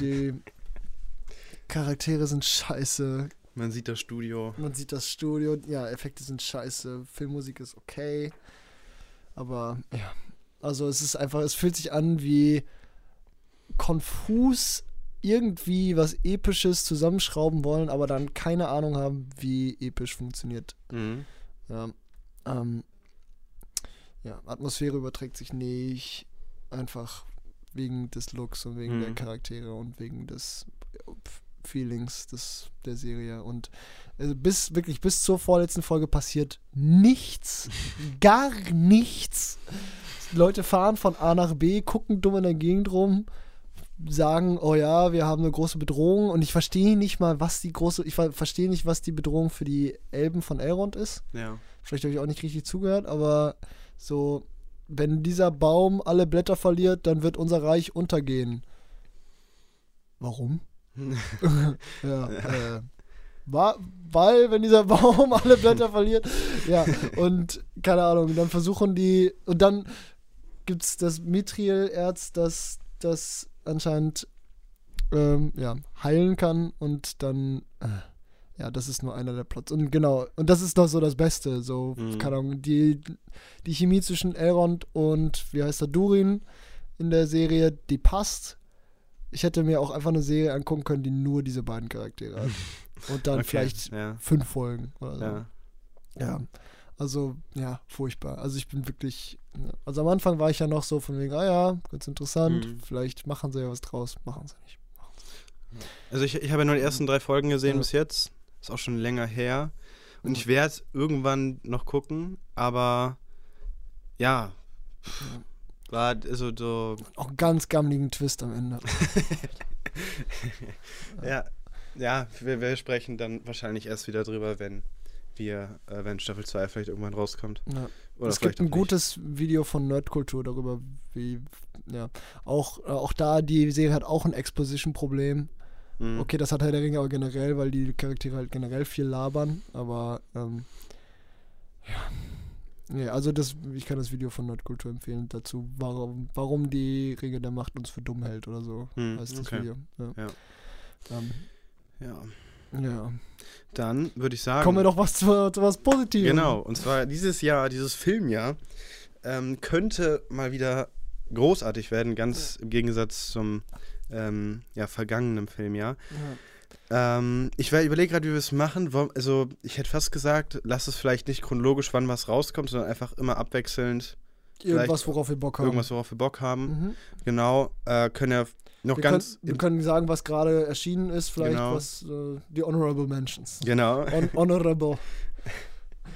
die Charaktere sind scheiße, Man sieht das Studio. man sieht das Studio, ja, Effekte sind scheiße, Filmmusik ist okay, aber ja, also es ist einfach, es fühlt sich an wie konfus irgendwie was Episches zusammenschrauben wollen, aber dann keine Ahnung haben, wie episch funktioniert. Mhm. Ja, ähm, ja, Atmosphäre überträgt sich nicht. Einfach wegen des Looks und wegen der Mhm. Charaktere und wegen des Feelings des, der Serie. Und also bis wirklich bis zur vorletzten Folge passiert nichts. gar nichts. Leute fahren von A nach B, gucken dumm in der Gegend rum, sagen, oh ja, wir haben eine große Bedrohung und ich verstehe nicht mal, was die große, ich ver verstehe nicht, was die Bedrohung für die Elben von Elrond ist. Ja. Vielleicht habe ich auch nicht richtig zugehört, aber so, wenn dieser Baum alle Blätter verliert, dann wird unser Reich untergehen. Warum? ja, äh, weil, wenn dieser Baum alle Blätter verliert, ja, und keine Ahnung, dann versuchen die, und dann gibt es das Mithril-Erz, das, das anscheinend ähm, ja, heilen kann und dann, äh, ja, das ist nur einer der Plots. Und genau, und das ist doch so das Beste, so, Mhm. keine Ahnung, die, die Chemie zwischen Elrond und, wie heißt er, Durin, in der Serie, die passt. Ich hätte mir auch einfach eine Serie angucken können, die nur diese beiden Charaktere hat. Und dann Okay, vielleicht ja, fünf Folgen oder so. ja. Ja. Also, ja, furchtbar. Also ich bin wirklich. Ja. Also am Anfang war ich ja noch so von wegen, ah ja, ganz interessant, Mhm. vielleicht machen sie ja was draus. Machen sie nicht. Also ich, ich habe ja nur die ersten drei Folgen gesehen Ja. bis jetzt. Ist auch schon länger her. Und Ja. ich werde irgendwann noch gucken, aber ja. War also so. Auch einen ganz gammeligen Twist am Ende. Ja, ja wir, wir sprechen dann wahrscheinlich erst wieder drüber, wenn wir, äh, wenn Staffel 2 vielleicht irgendwann rauskommt. Ja. Oder es gibt ein gutes Video von Nerdkultur darüber, wie, ja, auch, äh, auch da, die Serie hat auch ein Exposition-Problem. Mhm. Okay, das hat Herr der Ringe aber generell, weil die Charaktere halt generell viel labern, aber, ähm, ja. Nee, also das, ich kann das Video von Nerdkultur empfehlen dazu, warum, warum die Ringe der Macht uns für dumm hält oder so, Hm, heißt das okay. Video. Ja. Ja. Ähm, Ja. Ja. Dann würde ich sagen. Kommen wir doch was zu, zu was Positivem. Genau, und zwar dieses Jahr, dieses Filmjahr, ähm, könnte mal wieder großartig werden, ganz im Gegensatz zum ähm, ja, vergangenen Filmjahr. Ja. Ähm, ich überlege gerade, wie wir es machen. Also, ich hätte fast gesagt, lass es vielleicht nicht chronologisch, wann was rauskommt, sondern einfach immer abwechselnd Irgendwas, worauf wir Bock haben. irgendwas, worauf wir Bock haben. Mhm. Genau, äh, können ja noch Wir, ganz. können, wir können sagen, was gerade erschienen ist, vielleicht Genau. was äh, die Honorable Mentions. genau. Hon honorable.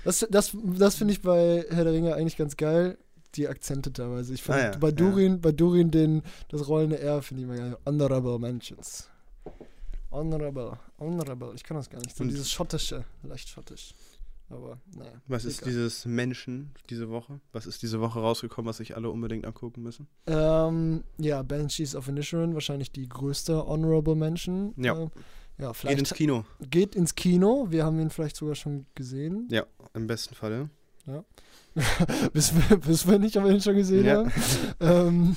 Das, das, das finde ich bei Herr der Ringe eigentlich ganz geil. Die Akzente teilweise. Ich finde Ah, ja, bei ja. Durin, bei Durin den, das rollende R finde ich immer geil. Honorable Mentions. Honorable, honorable. Ich kann das gar nicht. So dieses schottische, leicht schottisch. Aber naja. Was ist egal. dieses Menschen diese Woche? Was ist diese Woche rausgekommen, was sich alle unbedingt angucken müssen? Ähm, ja, Banshees of Inisherin, wahrscheinlich die größte Honorable Mention. Ja. Äh, ja, Geht vielleicht ins Kino, geht ins Kino. Wir haben ihn vielleicht sogar schon gesehen. im besten Falle. wissen, wir, wissen wir nicht, ob wir ihn schon gesehen Ja. haben. ähm,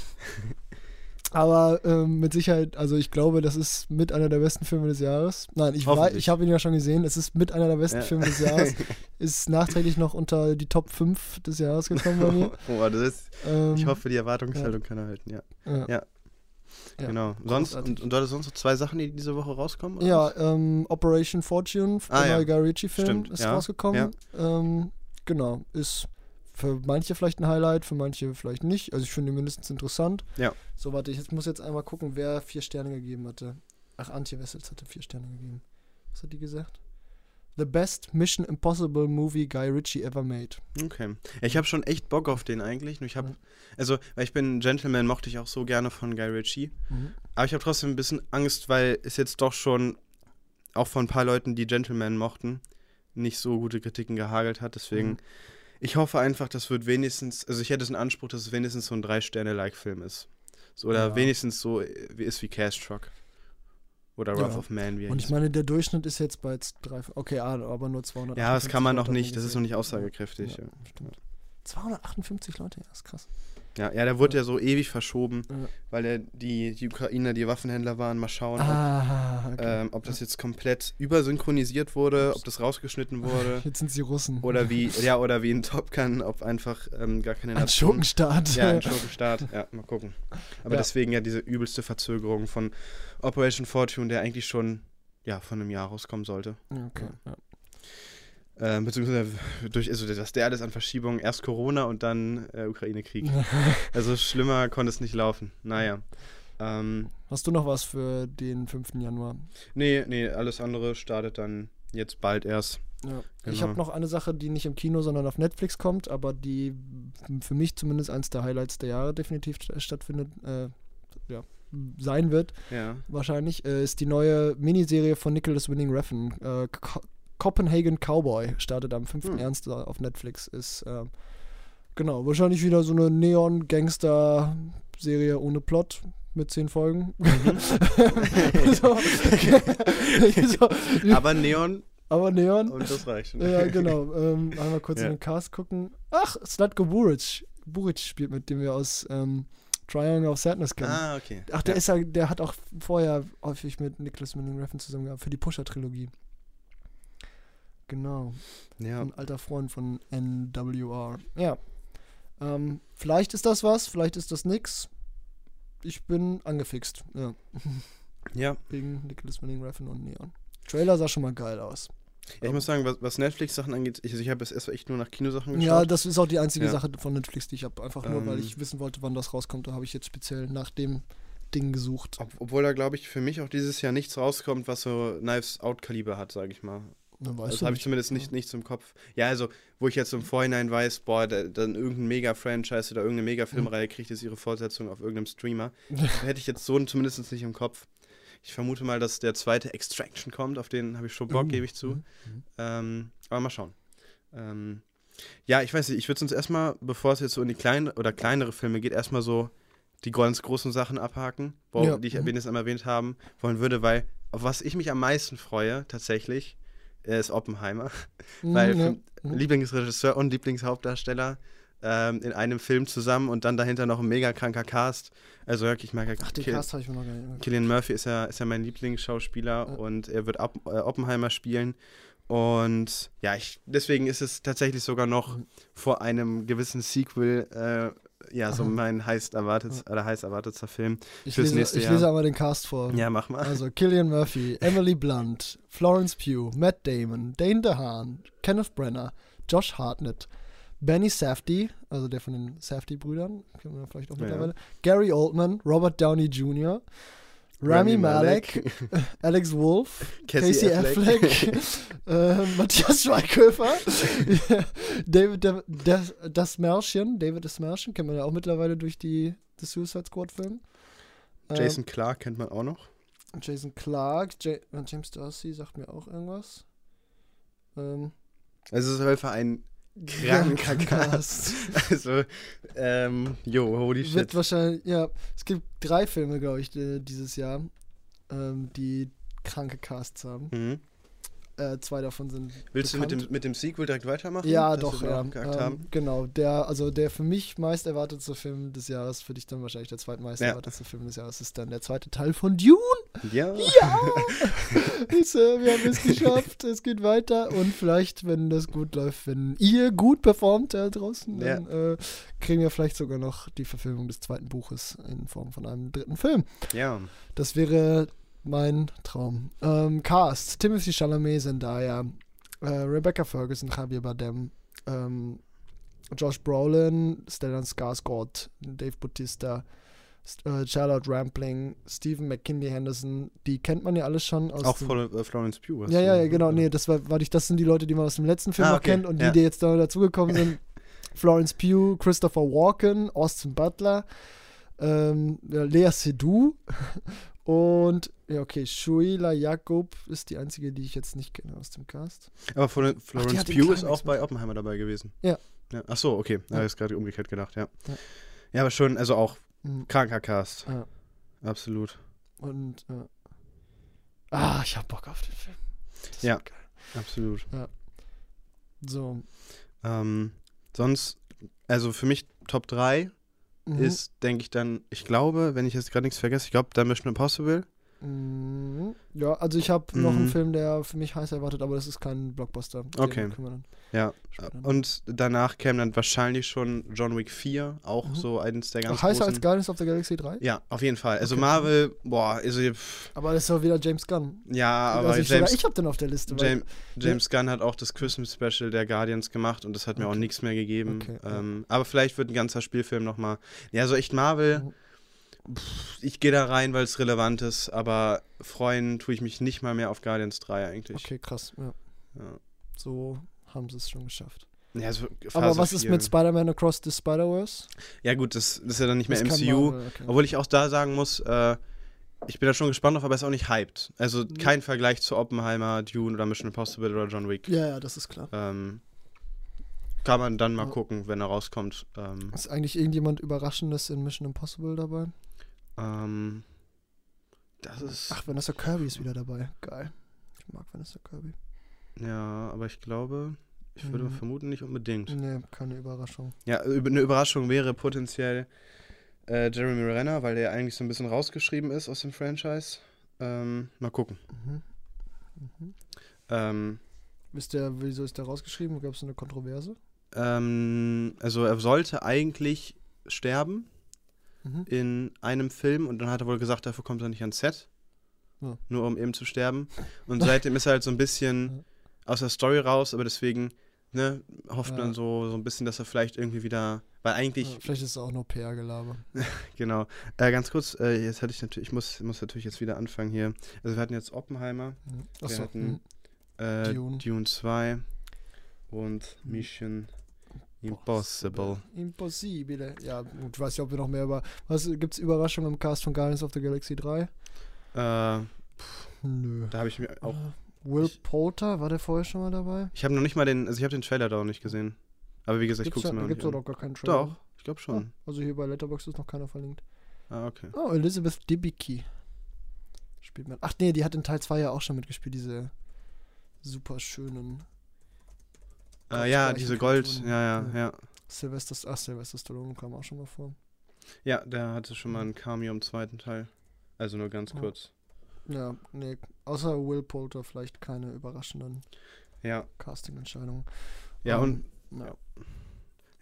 aber ähm, mit Sicherheit, also ich glaube, das ist mit einer der besten Filme des Jahres. Nein, ich, ich habe ihn ja schon gesehen. Es ist mit einer der besten Ja. Filme des Jahres. Ist nachträglich noch unter die Top 5 des Jahres gekommen bei mir. oh, das ist, Ähm, ich hoffe, die Erwartungshaltung kann er halten, ja. Ja, Ja. Ja, genau. Sonst, und, und dort sonst noch zwei Sachen, die diese Woche rauskommen? ja ähm, Operation Fortune, Ah, der ja. neue Guy Ritchie-Film, ist ja, rausgekommen. Ähm, genau, ist für manche vielleicht ein Highlight, für manche vielleicht nicht. Also ich finde ihn mindestens interessant. Ja. So, warte, ich jetzt muss jetzt einmal gucken, wer vier Sterne gegeben hatte. Ach, Antje Wessels hatte vier Sterne gegeben. Was hat die gesagt? The best Mission Impossible movie Guy Ritchie ever made. Okay. Ich habe schon echt Bock auf den eigentlich. Nur ich habe, Ja. also, weil ich bin ein Gentleman, mochte ich auch so gerne von Guy Ritchie. Mhm. Aber ich habe trotzdem ein bisschen Angst, weil es jetzt doch schon auch von ein paar Leuten, die Gentleman mochten, nicht so gute Kritiken gehagelt hat. Deswegen, Mhm. Ich hoffe einfach, das wird wenigstens, also ich hätte den Anspruch, dass es wenigstens so ein Drei-Sterne-Like-Film ist. So, oder Ja. wenigstens so äh, wie ist wie Cast Truck. Oder Ja. Wrath of Man, wie er Und ich meine, der Durchschnitt ist jetzt bei drei, okay, ah, aber nur 200. Ja, das kann man noch nicht, das ist noch nicht aussagekräftig. Ja, Ja, stimmt. 258 Leute, ja, ist krass. Ja, ja der wurde ja so ewig verschoben, Ja. weil er die, die Ukrainer, die Waffenhändler waren. Mal schauen, ob, Ah, okay. ähm, ob das jetzt komplett übersynchronisiert wurde, ob das rausgeschnitten wurde. Jetzt sind sie Russen. Oder wie, ja, oder wie in Top Gun, ob einfach ähm, gar keine Ein Nation- Schurkenstaat. Ja, ein Schurkenstaat. Ja, mal gucken. Aber Ja. deswegen ja diese übelste Verzögerung von Operation Fortune, der eigentlich schon ja, von einem Jahr rauskommen sollte. okay. Ja. Ähm, beziehungsweise durch, also was der alles an Verschiebungen, erst Corona und dann äh, Ukraine-Krieg. Also schlimmer konnte es nicht laufen. Naja. Ähm, Hast du noch was für den 5. Januar? nee, nee, alles andere startet dann jetzt bald erst. Ja. Ich Genau. habe noch eine Sache, die nicht im Kino, sondern auf Netflix kommt, aber die für mich zumindest eins der Highlights der Jahre definitiv st- stattfindet, äh, ja, sein wird, Ja. wahrscheinlich, äh, ist die neue Miniserie von Nicholas Winning Refn. Äh, Copenhagen Cowboy startet am 5. Hm. Ernst auf Netflix. Ist, äh, genau, wahrscheinlich wieder so eine Neon-Gangster-Serie ohne Plot mit zehn Folgen. Mhm. so, so, Aber Neon aber Neon. und das reicht schon. Ja, genau. Ähm, einmal kurz Ja. in den Cast gucken. Ach, Slatko Buric. Buric spielt mit, dem wir aus ähm, Triangle of Sadness kennen. Ah, okay. Ach, der ja. ist ja, der hat auch vorher häufig mit Nicholas Winning Refn zusammengearbeitet für die Pusher-Trilogie. Genau. Ja. Ein alter Freund von NWR. Ja. Ähm, vielleicht ist das was, vielleicht ist das nix. ich bin angefixt. Ja. Ja. Wegen Nicholas Winning Refn und Neon. Trailer sah schon mal geil aus. ja ich muss sagen, was, was Netflix-Sachen angeht, ich, also ich habe jetzt erst echt nur nach Kinosachen geschaut. Ja, das ist auch die einzige Ja. Sache von Netflix, die ich habe. Einfach nur, weil Ähm. ich wissen wollte, wann das rauskommt. Da habe ich jetzt speziell nach dem Ding gesucht. Ob, obwohl da, glaube ich, für mich auch dieses Jahr nichts rauskommt, was so Knives Out-Kaliber hat, sage ich mal. Das habe ich zumindest nicht, nichts im Kopf. Ja, also, wo ich jetzt im Vorhinein weiß, boah, da, dann irgendein Mega-Franchise oder irgendeine Mega-Filmreihe kriegt jetzt ihre Fortsetzung auf irgendeinem Streamer. hätte ich jetzt so zumindest nicht im Kopf. Ich vermute mal, dass der zweite Extraction kommt, auf den habe ich schon Bock, Uh, gebe ich zu. mhm, mhm. Ähm, aber mal schauen. Ähm, ja, ich weiß nicht, ich würde uns erstmal, bevor es jetzt so in die kleinen oder kleinere Filme geht, erstmal so die ganz großen Sachen abhaken, wo, Ja, die ich mhm. wenigstens einmal erwähnt haben wollen würde, weil auf was ich mich am meisten freue, tatsächlich, äh, ist Oppenheimer. Mhm, weil ja. Mhm. Lieblingsregisseur und Lieblingshauptdarsteller ähm, in einem Film zusammen und dann dahinter noch ein mega kranker Cast. Also wirklich, ich mag ja Ach, den Kill- Cast habe ich mir noch gar nicht. Killian Murphy ist ja, ist ja mein Lieblingsschauspieler Ja. und er wird Op äh, Oppenheimer spielen. Und ja, ich, deswegen ist es tatsächlich sogar noch Mhm. vor einem gewissen Sequel, äh, ja, so Aha. mein heiß erwartet, oder heiß erwarteter Film. Ich, fürs lese, nächste ich Jahr. lese aber den Cast vor. Ja, mach mal. Also Killian Murphy, Emily Blunt, Florence Pugh, Matt Damon, Dane DeHaan, Kenneth Brenner, Josh Hartnett, Benny Safdie, also der von den Safdie-Brüdern, kennen wir vielleicht auch Ja. mittlerweile, Gary Oldman, Robert Downey Jr., Rami Malek, Alex Wolf, Casey Casey, Affleck, äh, Matthias Schweighöfer, David De das, das Märchen, David das Märchen, kennt man ja auch mittlerweile durch die, die Suicide Squad-Film. Ähm, Jason Clark kennt man auch noch. Jason Clark, äh, James Darcy sagt mir auch irgendwas. Ähm, Also es ist auf jeden Fall ein kranker Cast. Also, ähm, jo, holy Wird shit. wahrscheinlich, ja, es gibt drei Filme, glaube ich, die, dieses Jahr, ähm, die kranke Casts haben. Mhm. Äh, zwei davon sind. Willst du mit bekannt. dem, mit dem Sequel direkt weitermachen? Ja, doch, ja. Ähm, genau, der, also der für mich meist erwartetste Film des Jahres, für dich dann wahrscheinlich der zweitmeist Ja. erwartetste Film des Jahres, ist dann der zweite Teil von Dune. Ja. Ja! ich, äh, wir haben es geschafft, es geht weiter und vielleicht, wenn das gut läuft, wenn ihr gut performt da draußen, dann äh, kriegen wir vielleicht sogar noch die Verfilmung des zweiten Buches in Form von einem dritten Film. Ja. Das wäre mein Traum. Ähm, Cast: Timothy Chalamet, Zendaya, äh, Rebecca Ferguson, Javier Bardem, ähm, Josh Brolin, Stellan Skarsgård, Dave Bautista, St- äh, Charlotte Rampling, Stephen McKinley Henderson. Die kennt man ja alles schon aus Auch von äh, Florence Pugh. ja, ja, ja, genau. Nee, das war, war ich, das sind die Leute, die man aus dem letzten Film Ah, noch okay, kennt und die, ja. die jetzt da dazugekommen sind. Florence Pugh, Christopher Walken, Austin Butler, ähm, Lea Seydoux und, ja, okay, Shuila Jakob ist die einzige, die ich jetzt nicht kenne aus dem Cast. Aber Flor- Florence den Pugh ist auch bei Oppenheimer dabei gewesen. Ja. ja. Ach so, okay. Da Ja. habe ich gerade umgekehrt gedacht, ja. Ja. ja. aber schon, also auch Mhm. kranker Cast. Ja. Absolut. Und, äh, ah, ich hab Bock auf den Film. Das Ja. Absolut. So. Ähm, sonst, also für mich Top 3 Mhm. ist, denke ich dann, ich glaube, wenn ich jetzt gerade nichts vergesse, ich glaube, da Mission Impossible. Mhm. Ja, also ich habe noch einen Mhm. Film, der für mich heiß erwartet, aber das ist kein Blockbuster. Okay. Ja. Und danach käme dann wahrscheinlich schon John Wick 4, auch Mhm. so eines der ganz Ach, heißer großen. als Guardians of the Galaxy 3? ja, auf jeden Fall. Also Okay. Marvel, boah, also Aber das ist doch wieder James Gunn. ja, aber also ich, James, sogar ich habe den auf der Liste. James, James Gunn hat auch das Christmas Special der Guardians gemacht und das hat mir auch Okay. nichts mehr gegeben. Okay, ja. ähm, aber vielleicht wird ein ganzer Spielfilm nochmal. Ja, so echt Marvel. Mhm. Ich gehe da rein, weil es relevant ist, aber freuen tue ich mich nicht mal mehr auf Guardians 3 eigentlich. Okay, krass. Ja. Ja. So haben sie es schon geschafft. Ja, so Aber was ist 4. mit Spider-Man Across the Spider-Verse? Ja, gut, das, das ist ja dann nicht mehr Das MCU. Marvel, okay. Obwohl ich auch da sagen muss, äh, ich bin da schon gespannt drauf, aber es ist auch nicht hyped. Also Mhm. kein Vergleich zu Oppenheimer, Dune oder Mission Impossible oder John Wick. Ja, ja, das ist klar. Ähm, kann man dann mal Ja. gucken, wenn er rauskommt. Ähm, Ist eigentlich irgendjemand Überraschendes in Mission Impossible dabei? Ähm, das ist. Ach, Vanessa Kirby ist wieder dabei. Geil. Ich mag Vanessa Kirby. Ja, aber ich glaube, ich würde Mhm. vermuten, nicht unbedingt. Nee, keine Überraschung. Ja, eine Überraschung wäre potenziell äh, Jeremy Renner, weil der eigentlich so ein bisschen rausgeschrieben ist aus dem Franchise. Ähm, mal gucken. Mhm. Mhm. Ähm, Wisst ihr, wieso ist der rausgeschrieben? Gab es eine Kontroverse? ähm, also er sollte eigentlich sterben. Mhm. in einem Film und dann hat er wohl gesagt, dafür kommt er nicht ans Set. Ja. Nur um eben zu sterben. Und seitdem ist er halt so ein bisschen aus der Story raus, aber deswegen ne, hofft Ja. man so, so ein bisschen, dass er vielleicht irgendwie wieder. Weil eigentlich, Ja, vielleicht ist es auch nur PR-Gelaber. genau. Äh, ganz kurz, äh, jetzt hatte ich natürlich, ich muss, muss natürlich jetzt wieder anfangen hier. Also wir hatten jetzt Oppenheimer, Mhm. Wir hatten- äh, Dune. Dune. 2 und Mhm. Mission Impossible. Impossibile. Ja, gut, ich weiß nicht, ob wir noch mehr über. Was gibt's Überraschungen im Cast von Guardians of the Galaxy 3? Äh, Nö. da habe ich mir auch. Äh, Will ich- Poulter, war der vorher schon mal dabei? Ich habe noch nicht mal den, also ich habe den Trailer da auch nicht gesehen. Aber wie gesagt, ich Gibt's gucke es ja, mir da gibt's doch an. noch gar keinen Trailer. Doch, ich glaube schon. Ah, also hier bei Letterboxd ist noch keiner verlinkt. Ah, okay. Oh, Elizabeth Debicki. Spielt man. Ach nee, die hat in Teil 2 ja auch schon mitgespielt, diese super schönen Äh, ja, diese Gold, Kreaturen. ja, ja, Ja. Sylvester, ach, Sylvester Stallone kam auch schon mal vor. Ja, der hatte schon mal ein Cameo im zweiten Teil. Also nur ganz kurz. Ja, nee, außer Will Poulter vielleicht keine überraschenden Ja, Casting-Entscheidungen. ja Ähm, und ja.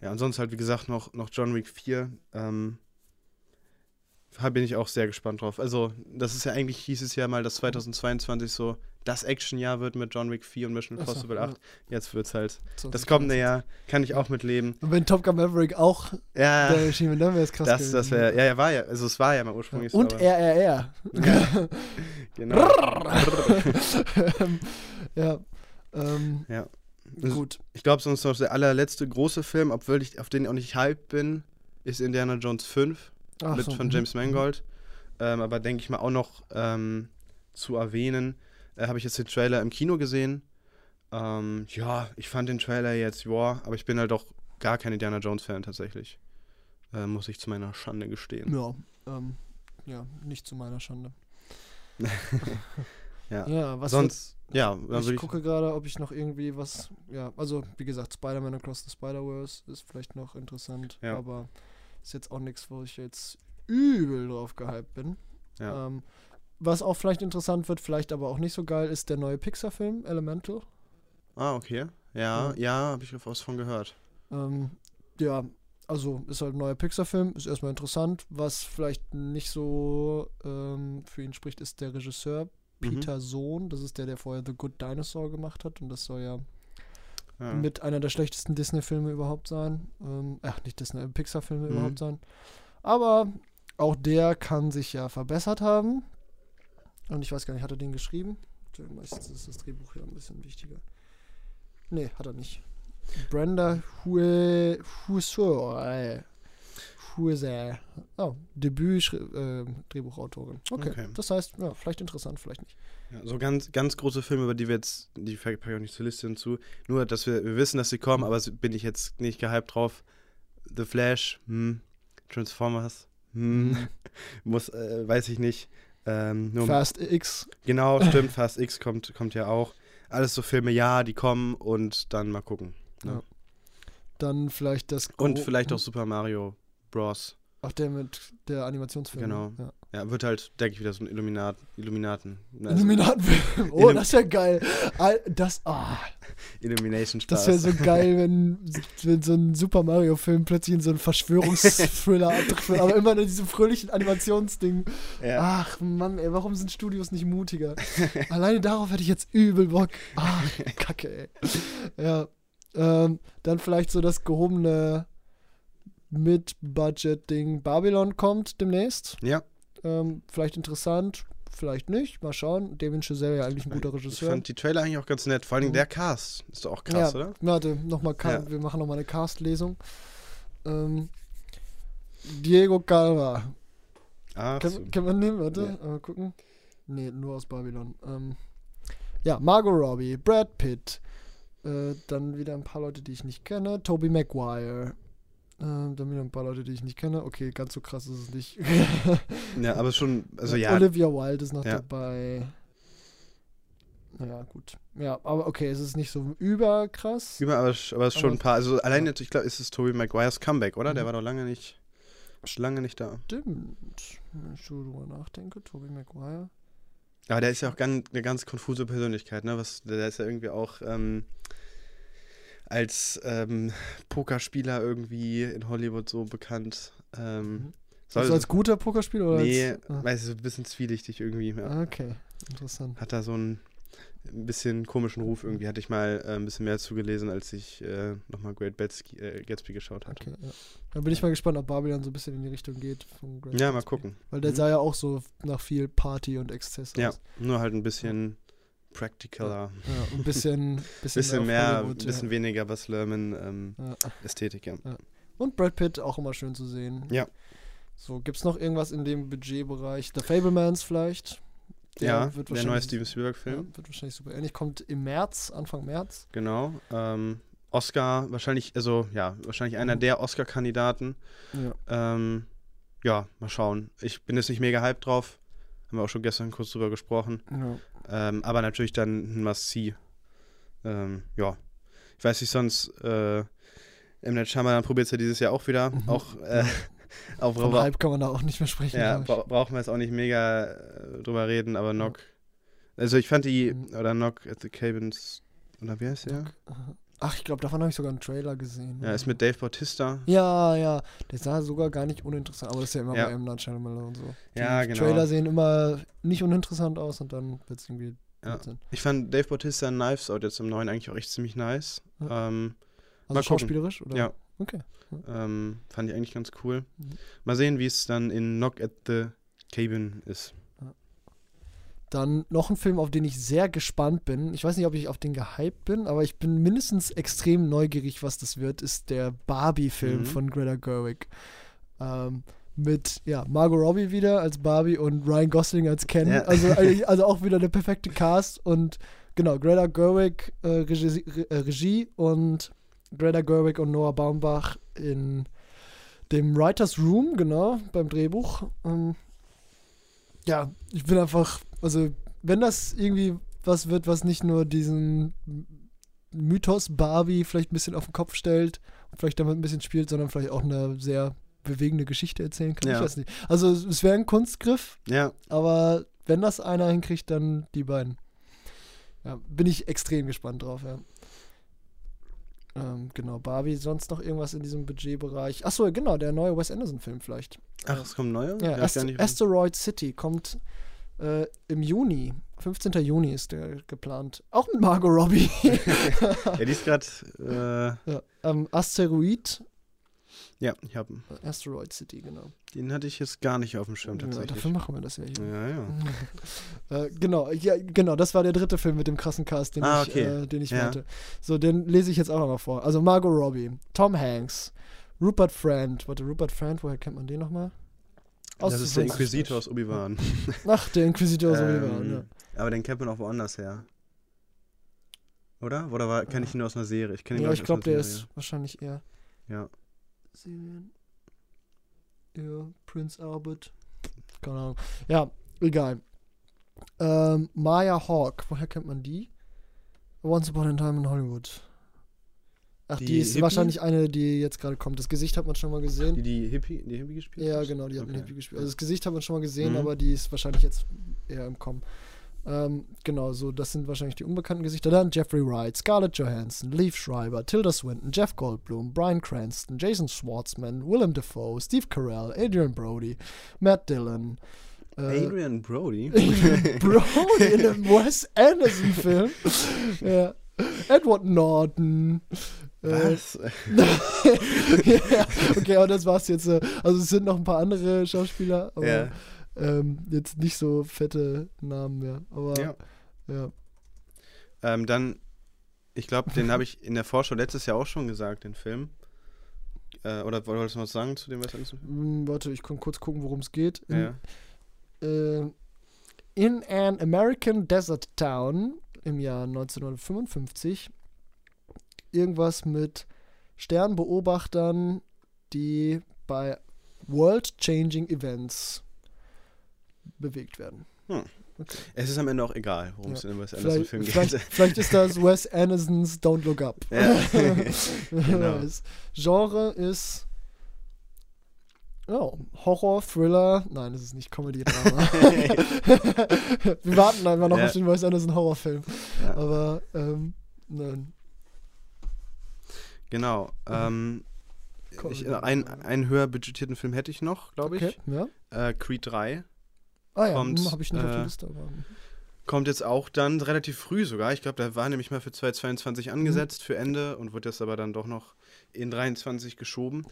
ja, und sonst halt, wie gesagt, noch, noch John Wick 4. Ähm, da bin ich auch sehr gespannt drauf. Also, das ist ja eigentlich, hieß es ja mal, dass 2022 so das Actionjahr wird mit John Wick 4 und Mission Ach so, Impossible ja. 8. Jetzt wird's halt. Das kommende. Jahr kann ich auch mitleben. Und wenn Top Gun Maverick auch Ja, der erschienen wäre, dann wäre es krass das, das wäre, ja, ja, war ja, also es war ja mal ursprünglich Und aber- RRR. Genau. Ja. Ähm, Ja. Das- gut. Ich glaube, sonst noch der allerletzte große Film, obwohl ich auf den auch nicht hyped bin, ist Indiana Jones 5 Ach mit so, von mhm. James Mangold. Ähm, aber denke ich mal auch noch ähm, zu erwähnen, äh, habe ich jetzt den Trailer im Kino gesehen. Ähm, ja, ich fand den Trailer jetzt, ja, aber ich bin halt auch gar kein Indiana Jones Fan tatsächlich. Äh, muss ich zu meiner Schande gestehen. Ja, ähm, ja, nicht zu meiner Schande. Ja. Ja, was Sonst, ja, wird, dann ich ich. gucke gerade, ob ich noch irgendwie was, ja, also wie gesagt, Spider-Man Across the Spider-Verse ist vielleicht noch interessant, Ja. aber ist jetzt auch nichts, wo ich jetzt übel drauf gehypt bin. Ja. Ähm, was auch vielleicht interessant wird, vielleicht aber auch nicht so geil, ist der neue Pixar-Film Elemental. Ah, okay. Ja, Ja. ja, habe ich was von gehört. Ähm, ja, also ist halt ein neuer Pixar-Film, ist erstmal interessant. Was vielleicht nicht so ähm, für ihn spricht, ist der Regisseur Mhm. Peter Sohn. Das ist der, der vorher The Good Dinosaur gemacht hat. Und das soll ja, Ja. mit einer der schlechtesten Disney-Filme überhaupt sein. Ähm, ach, nicht Disney, Pixar-Filme Mhm. überhaupt sein. Aber auch der kann sich ja verbessert haben. Und ich weiß gar nicht, hat er den geschrieben? Meistens ist das Drehbuch ja ein bisschen wichtiger. Nee, hat er nicht. Brenda Hue, Husser. Husser. Oh, Debüt äh, Drehbuchautorin. Okay. Okay. Das heißt, ja, vielleicht interessant, vielleicht nicht. Ja, so ganz, ganz große Filme, über die wir jetzt, die packe ich auch nicht zur Liste hinzu. Nur, dass wir, wir wissen, dass sie kommen, aber bin ich jetzt nicht gehypt drauf. The Flash, hm. Transformers, hm. muss, äh, weiß ich nicht. Ähm, Fast X. genau, stimmt, Fast X kommt, kommt ja auch. Alles so Filme, ja, die kommen und dann mal gucken. Ne? Dann vielleicht das. Und Gro- vielleicht auch Super Mario Bros. Ach, der mit der Animationsfilm. Genau. Ja. Ja, wird halt, denke ich, wieder so ein Illuminat, Illuminaten. Also, Illuminatenfilm. Oh, Illum- das wäre geil. Das, ah, Illumination Spaß. das wäre so geil, wenn, wenn so ein Super Mario-Film plötzlich in so einen Verschwörungsthriller abdriftet. Aber immer in diesem fröhlichen Animationsding. ja. Ach Mann, ey, warum sind Studios nicht mutiger? Alleine darauf hätte ich jetzt übel Bock. Ach, Kacke, ey. Ja. Ähm, dann vielleicht so das gehobene Mid-Budget-Ding Babylon kommt demnächst. ja, Ähm, vielleicht interessant, vielleicht nicht. Mal schauen. Damien Chazelle ja eigentlich ein guter ich Regisseur. fand die Trailer eigentlich auch ganz nett. Vor allem Mhm. der Cast ist doch auch krass, ja, oder? Warte, noch mal Ca- Ja. wir machen nochmal eine Cast-Lesung. Ähm, Diego Calva. Ach, so. Kann, kann man nehmen, warte, Ja. mal gucken. Nee, nur aus Babylon. Ähm, ja, Margot Robbie, Brad Pitt. Äh, dann wieder ein paar Leute, die ich nicht kenne. Tobey Maguire. Ähm, dann wieder ein paar Leute, die ich nicht kenne. Okay, ganz so krass ist es nicht. Ja, aber schon, also ja, Olivia Wilde ist noch Ja. dabei. Naja, gut. Ja, aber okay, es ist nicht so überkrass. über, aber, aber es ist schon ein paar. Also allein jetzt, ich glaube, ist es Tobey Maguires Comeback, oder? Der Mhm. war doch lange nicht, lange nicht da. Stimmt. Wenn ich drüber nachdenke, Tobey Maguire. Aber der ist ja auch ganz, eine ganz konfuse Persönlichkeit, ne? Was, der ist ja irgendwie auch ähm, als ähm, Pokerspieler irgendwie in Hollywood so bekannt. Ähm, Mhm. Soll, Also als guter Pokerspieler oder nee, als. Ah, weiß ich, so ein bisschen zwielichtig irgendwie. Ja. Okay, interessant. Hat da so einen ein bisschen komischen Ruf irgendwie. Hatte ich mal äh, ein bisschen mehr zugelesen, als ich äh, nochmal Great Gatsby, äh, Gatsby geschaut hatte. Okay, ja. Dann bin ich mal gespannt, ob Barbie dann so ein bisschen in die Richtung geht. Von Great Ja, mal Gatsby. gucken. Weil der Mhm. sah ja auch so nach viel Party und Exzess Ja, aus. nur halt ein bisschen practicaler. Ja, ein bisschen, bisschen, Bisschen mehr, ein bisschen weniger Bas Lerman ähm, ja. Ja. Ästhetik, ja. Und Brad Pitt auch immer schön zu sehen. Ja. So, gibt's noch irgendwas in dem Budgetbereich? The Fablemans vielleicht? ja, wird der neue Steven Spielberg-Film. Ja, wird wahrscheinlich super ähnlich. Kommt im März, Anfang März. Genau. Ähm, Oscar, wahrscheinlich, also ja, wahrscheinlich einer Mhm. der Oscar-Kandidaten. Ja. Ähm, ja, mal schauen. Ich bin jetzt nicht mega hyped drauf. Haben wir auch schon gestern kurz drüber gesprochen. ja. Ähm, aber natürlich dann ein Must-See. Ähm, ja. Ich weiß nicht, sonst äh, M. Night Shyamalan probiert es ja dieses Jahr auch wieder. Mhm. Auch, äh, Vom bra Hype kann man da auch nicht mehr sprechen. ja, bra brauchen wir jetzt auch nicht mega äh, drüber reden, aber Knock. Also ich fand die, Mhm. oder Knock at the Cabins, oder wie heißt der? Ach, ich glaube, davon habe ich sogar einen Trailer gesehen. Ja, ist mit Dave Bautista. Ja, ja. Der sah sogar gar nicht uninteressant. Aber das ist ja immer Ja. bei M. Night Shyamalan und so. Die Ja, genau. Trailer sehen immer nicht uninteressant aus und dann wird es irgendwie Ja. Ich fand Dave Bautista in Knives Out jetzt im neuen eigentlich auch echt ziemlich nice. Ja. Ähm, Also schauspielerisch? Oder? Ja. Okay. ähm, fand ich eigentlich ganz cool. Mhm. Mal sehen, wie es dann in Knock at the Cabin ist. Dann noch ein Film, auf den ich sehr gespannt bin. Ich weiß nicht, ob ich auf den gehypt bin, aber ich bin mindestens extrem neugierig, was das wird, ist der Barbie-Film Mhm. von Greta Gerwig. Ähm, mit ja, Margot Robbie wieder als Barbie und Ryan Gosling als Ken. Ja. Also, also auch wieder der perfekte Cast und genau, Greta Gerwig äh, Regie, äh, Regie und Greta Gerwig und Noah Baumbach in dem Writers Room, genau, beim Drehbuch. Ähm, ja, ich bin einfach, also wenn das irgendwie was wird, was nicht nur diesen Mythos Barbie vielleicht ein bisschen auf den Kopf stellt und vielleicht damit ein bisschen spielt, sondern vielleicht auch eine sehr bewegende Geschichte erzählen kann. Ich Ja. weiß nicht. Also es es wäre ein Kunstgriff, Ja, aber wenn das einer hinkriegt, dann die beiden. Ja, bin ich extrem gespannt drauf, ja. Ähm, genau, Barbie, sonst noch irgendwas in diesem Budgetbereich? Achso, genau, der neue Wes Anderson-Film vielleicht. ach, es kommt neuer? Ja, Ast Asteroid City kommt äh, im Juni. 15. Juni ist der geplant. Auch mit Margot Robbie. ja, die ist gerade, ja, ähm, Asteroid, äh, ja, ich hab ihn. Asteroid City, genau. Den hatte ich jetzt gar nicht auf dem Schirm Ja, tatsächlich. dafür machen wir das ja hier. Ja, ja. äh, genau, ja, genau, das war der dritte Film mit dem krassen Cast, den Ah, ich, okay. äh, den ich Ja. wollte. So, den lese ich jetzt auch noch mal vor. Also Margot Robbie, Tom Hanks, Rupert Friend. Warte, Rupert Friend, woher kennt man den nochmal? Das ist der Inquisitor aus Obi-Wan. Ach, der Inquisitor aus Obi-Wan, Ähm, ja. Aber den kennt man auch woanders her. Oder? Oder kenne ich ihn nur aus einer Serie? Ich kenne ihn Ja, ich aus glaube, der Serie. ist wahrscheinlich eher Ja. Serien. Ja, Prince Albert. Keine Ahnung. Ja, egal. Ähm, Maya Hawk, woher kennt man die? Once Upon a Time in Hollywood. Ach, die, Die ist Hippie? wahrscheinlich eine, die jetzt gerade kommt. Das Gesicht hat man schon mal gesehen. Die, die Hippie, die Hippie gespielt ja, genau, die hat einen Okay. Hippie gespielt. Also das Gesicht hat man schon mal gesehen, Mhm. aber die ist wahrscheinlich jetzt eher im Kommen. Ähm, genau, so, das sind wahrscheinlich die unbekannten Gesichter. Dann Jeffrey Wright, Scarlett Johansson, Leaf Schreiber, Tilda Swinton, Jeff Goldblum, Brian Cranston, Jason Schwartzman, Willem Dafoe, Steve Carell, Adrian Brody, Matt Dillon. Äh, Adrian Brody? Brody in einem Wes Anderson-Film. ja. Edward Norton. Äh, Was? ja, okay, aber das war's jetzt. äh, Also es sind noch ein paar andere Schauspieler, aber ja. Ähm, jetzt nicht so fette Namen mehr. Aber ja. ja. Ähm, dann, ich glaube, den habe ich in der Vorschau letztes Jahr auch schon gesagt, den Film. Äh, oder wolltest du noch was sagen zu dem Wes Anderson Film? Hm, warte, ich kann kurz gucken, worum es geht. In, Ja. äh, in an American Desert Town im Jahr 1955 irgendwas mit Sternbeobachtern, die bei World-Changing Events bewegt werden. Es ist am Ende auch egal, worum Ja. es in Wes Anderson Vielleicht, Film vielleicht, geht. vielleicht ist das Wes Andersons Don't Look Up. Ja. Genau. Genre ist oh, Horror, Thriller. Nein, es ist nicht Comedy-Drama. Wir warten einfach noch Ja. auf den Wes Anderson Horrorfilm. Ja. Aber ähm, nein. Genau. Ähm, ich, äh, ein, einen höher budgetierten Film hätte ich noch, glaube ich. Okay, ja. Äh, Creed 3. Ah ja, Kommt, habe ich nicht auf äh, der Liste, aber. mhm. Kommt jetzt auch dann relativ früh sogar. Ich glaube, der war nämlich mal für 2022 angesetzt, für Ende und wird jetzt aber dann doch noch in 23 geschoben.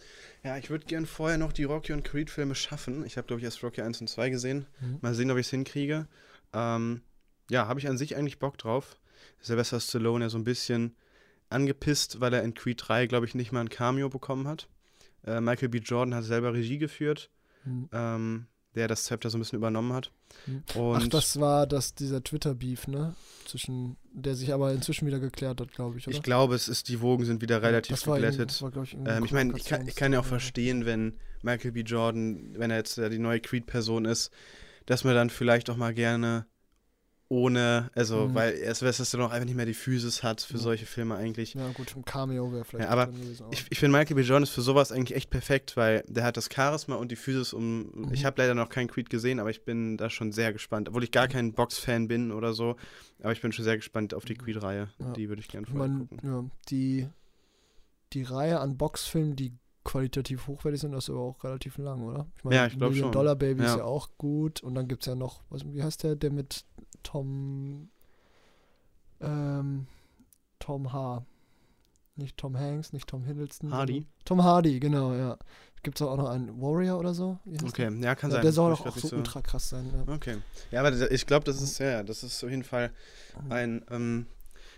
Ja, ich würde gern vorher noch die Rocky und Creed-Filme schaffen. Ich habe, glaube ich, erst Rocky 1 und 2 gesehen. Mhm. Mal sehen, ob ich es hinkriege. Ähm, ja, habe ich an sich eigentlich Bock drauf. Sylvester Stallone ja so ein bisschen angepisst, weil er in Creed 3, glaube ich, nicht mal ein Cameo bekommen hat. Äh, Michael B. Jordan hat selber Regie geführt, Mhm. ähm, der das Zepter so ein bisschen übernommen hat. Mhm. Und Ach, das war das, dieser Twitter-Beef, ne? Zwischen, der sich aber inzwischen wieder geklärt hat, glaube ich, oder? ich glaube, es ist, die Wogen sind wieder relativ das geglättet. war, ich, Ähm, ich meine, ich kann, ich kann ja auch verstehen, wenn Michael B. Jordan, wenn er jetzt die neue Creed-Person ist, dass man dann vielleicht auch mal gerne ohne, also, Mhm. weil er es dann auch einfach nicht mehr die Physis hat für Ja. solche Filme eigentlich. Ja, gut, ein Cameo wäre vielleicht. Ja, aber Ich, ich finde Michael B. Jordan ist für sowas eigentlich echt perfekt, weil der hat das Charisma und die Physis um. Mhm. Ich habe leider noch keinen Creed gesehen, aber ich bin da schon sehr gespannt. Obwohl ich gar kein Box-Fan bin oder so, aber ich bin schon sehr gespannt auf die Creed-Reihe. Ja. Die würde ich gerne vorher meine, gucken. ja, die, die Reihe an Boxfilmen, die qualitativ hochwertig sind, das ist aber auch relativ lang, oder? Ich Ja, ich glaub Million schon. Dollar Baby ist Ja. ja auch gut. Und dann gibt es ja noch, was, wie heißt der, der mit Tom, ähm, Tom H. Nicht Tom Hanks, nicht Tom Hiddleston. Hardy? Tom Hardy, genau, ja. Gibt es auch noch einen Warrior oder so? Okay, ja, kann der? sein. Ja, der soll doch auch nicht so ultra krass sein. Ja. Okay. Ja, aber ich glaube, das ist, ja, das ist auf jeden Fall ein. Ähm,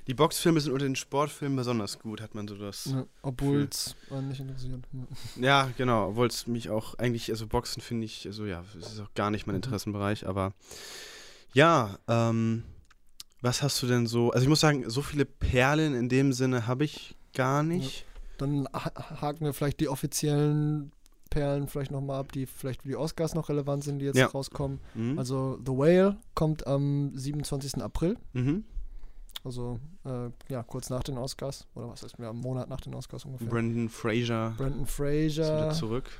die Boxfilme sind unter den Sportfilmen besonders gut, hat man so das. Ja, Obwohl es nicht interessiert. Ja. Ja, genau, obwohl es mich auch eigentlich, also Boxen finde ich, also ja, es ist auch gar nicht mein Mhm. Interessenbereich, aber ja, ähm, was hast du denn so, also ich muss sagen, so viele Perlen in dem Sinne habe ich gar nicht. Dann ha- haken wir vielleicht die offiziellen Perlen vielleicht nochmal ab, die vielleicht für die Oscars noch relevant sind, die jetzt Ja. rauskommen. Mhm. Also The Whale kommt am 27. April, mhm. also äh, ja, kurz nach den Oscars. Oder was heißt, ja, einen Monat nach den Oscars ungefähr. Brandon Fraser Brandon ist wieder Fraser, zurück.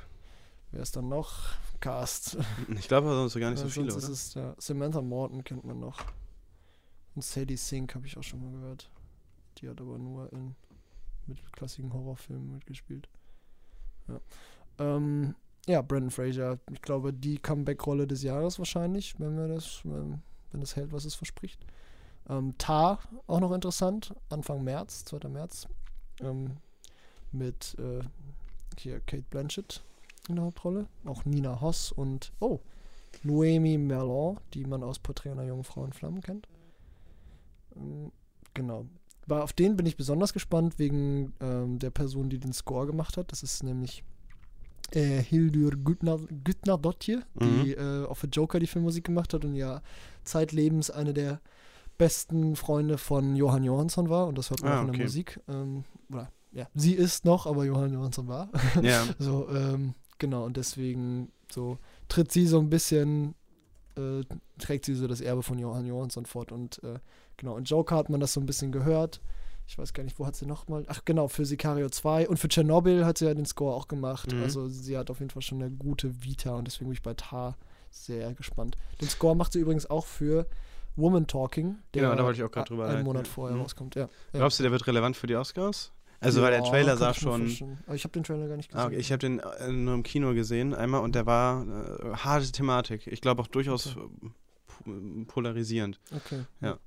Wer ist dann noch? Cast. Ich glaube aber sonst gar nicht so viele, sonst oder? ist es, ja, Samantha Morton kennt man noch. Und Sadie Sink habe ich auch schon mal gehört. Die hat aber nur in mittelklassigen Horrorfilmen mitgespielt. Ja. Ähm, ja, Brandon Fraser, ich glaube, die Comeback-Rolle des Jahres wahrscheinlich, wenn wir das, wenn, wenn das hält, was es verspricht. Ähm, Tar, auch noch interessant, Anfang März, 2. März, ähm, mit äh, hier Kate Blanchett in der Hauptrolle, auch Nina Hoss und, oh, Noemi Merlon, die man aus Porträt einer jungen Frau in Flammen kennt. Ähm, genau. War, auf den bin ich besonders gespannt, wegen ähm, der Person, die den Score gemacht hat. Das ist nämlich äh, Hildur Güttner, Güttner-Dottir, die äh, auch für Joker die Filmmusik gemacht hat und ja zeitlebens eine der besten Freunde von Johann Johansson war. Und das hört man Ah, auch in okay. der Musik. Ähm, oder, ja, sie ist noch, aber Johann Johansson war. Ja, So, ähm, genau, und deswegen so tritt sie so ein bisschen, äh, trägt sie so das Erbe von Johann Johansson fort. Und äh, genau, in Joker hat man das so ein bisschen gehört. Ich weiß gar nicht, wo hat sie nochmal? Ach genau, für Sicario 2 und für Tschernobyl hat sie ja den Score auch gemacht. Mhm. Also sie hat auf jeden Fall schon eine gute Vita und deswegen bin ich bei Tar sehr gespannt. Den Score macht sie übrigens auch für Woman Talking, der Genau, da wollte ich auch drüber einen Monat vorher Mhm. rauskommt. Ja. glaubst du, der wird relevant für die Oscars? Also, weil der Ja, Trailer sah schon. ich habe den Trailer gar nicht gesehen. Ah, okay. Ich habe den äh, nur im Kino gesehen einmal und der war äh, harte Thematik. Ich glaube auch durchaus äh, po- polarisierend. Okay. Ja.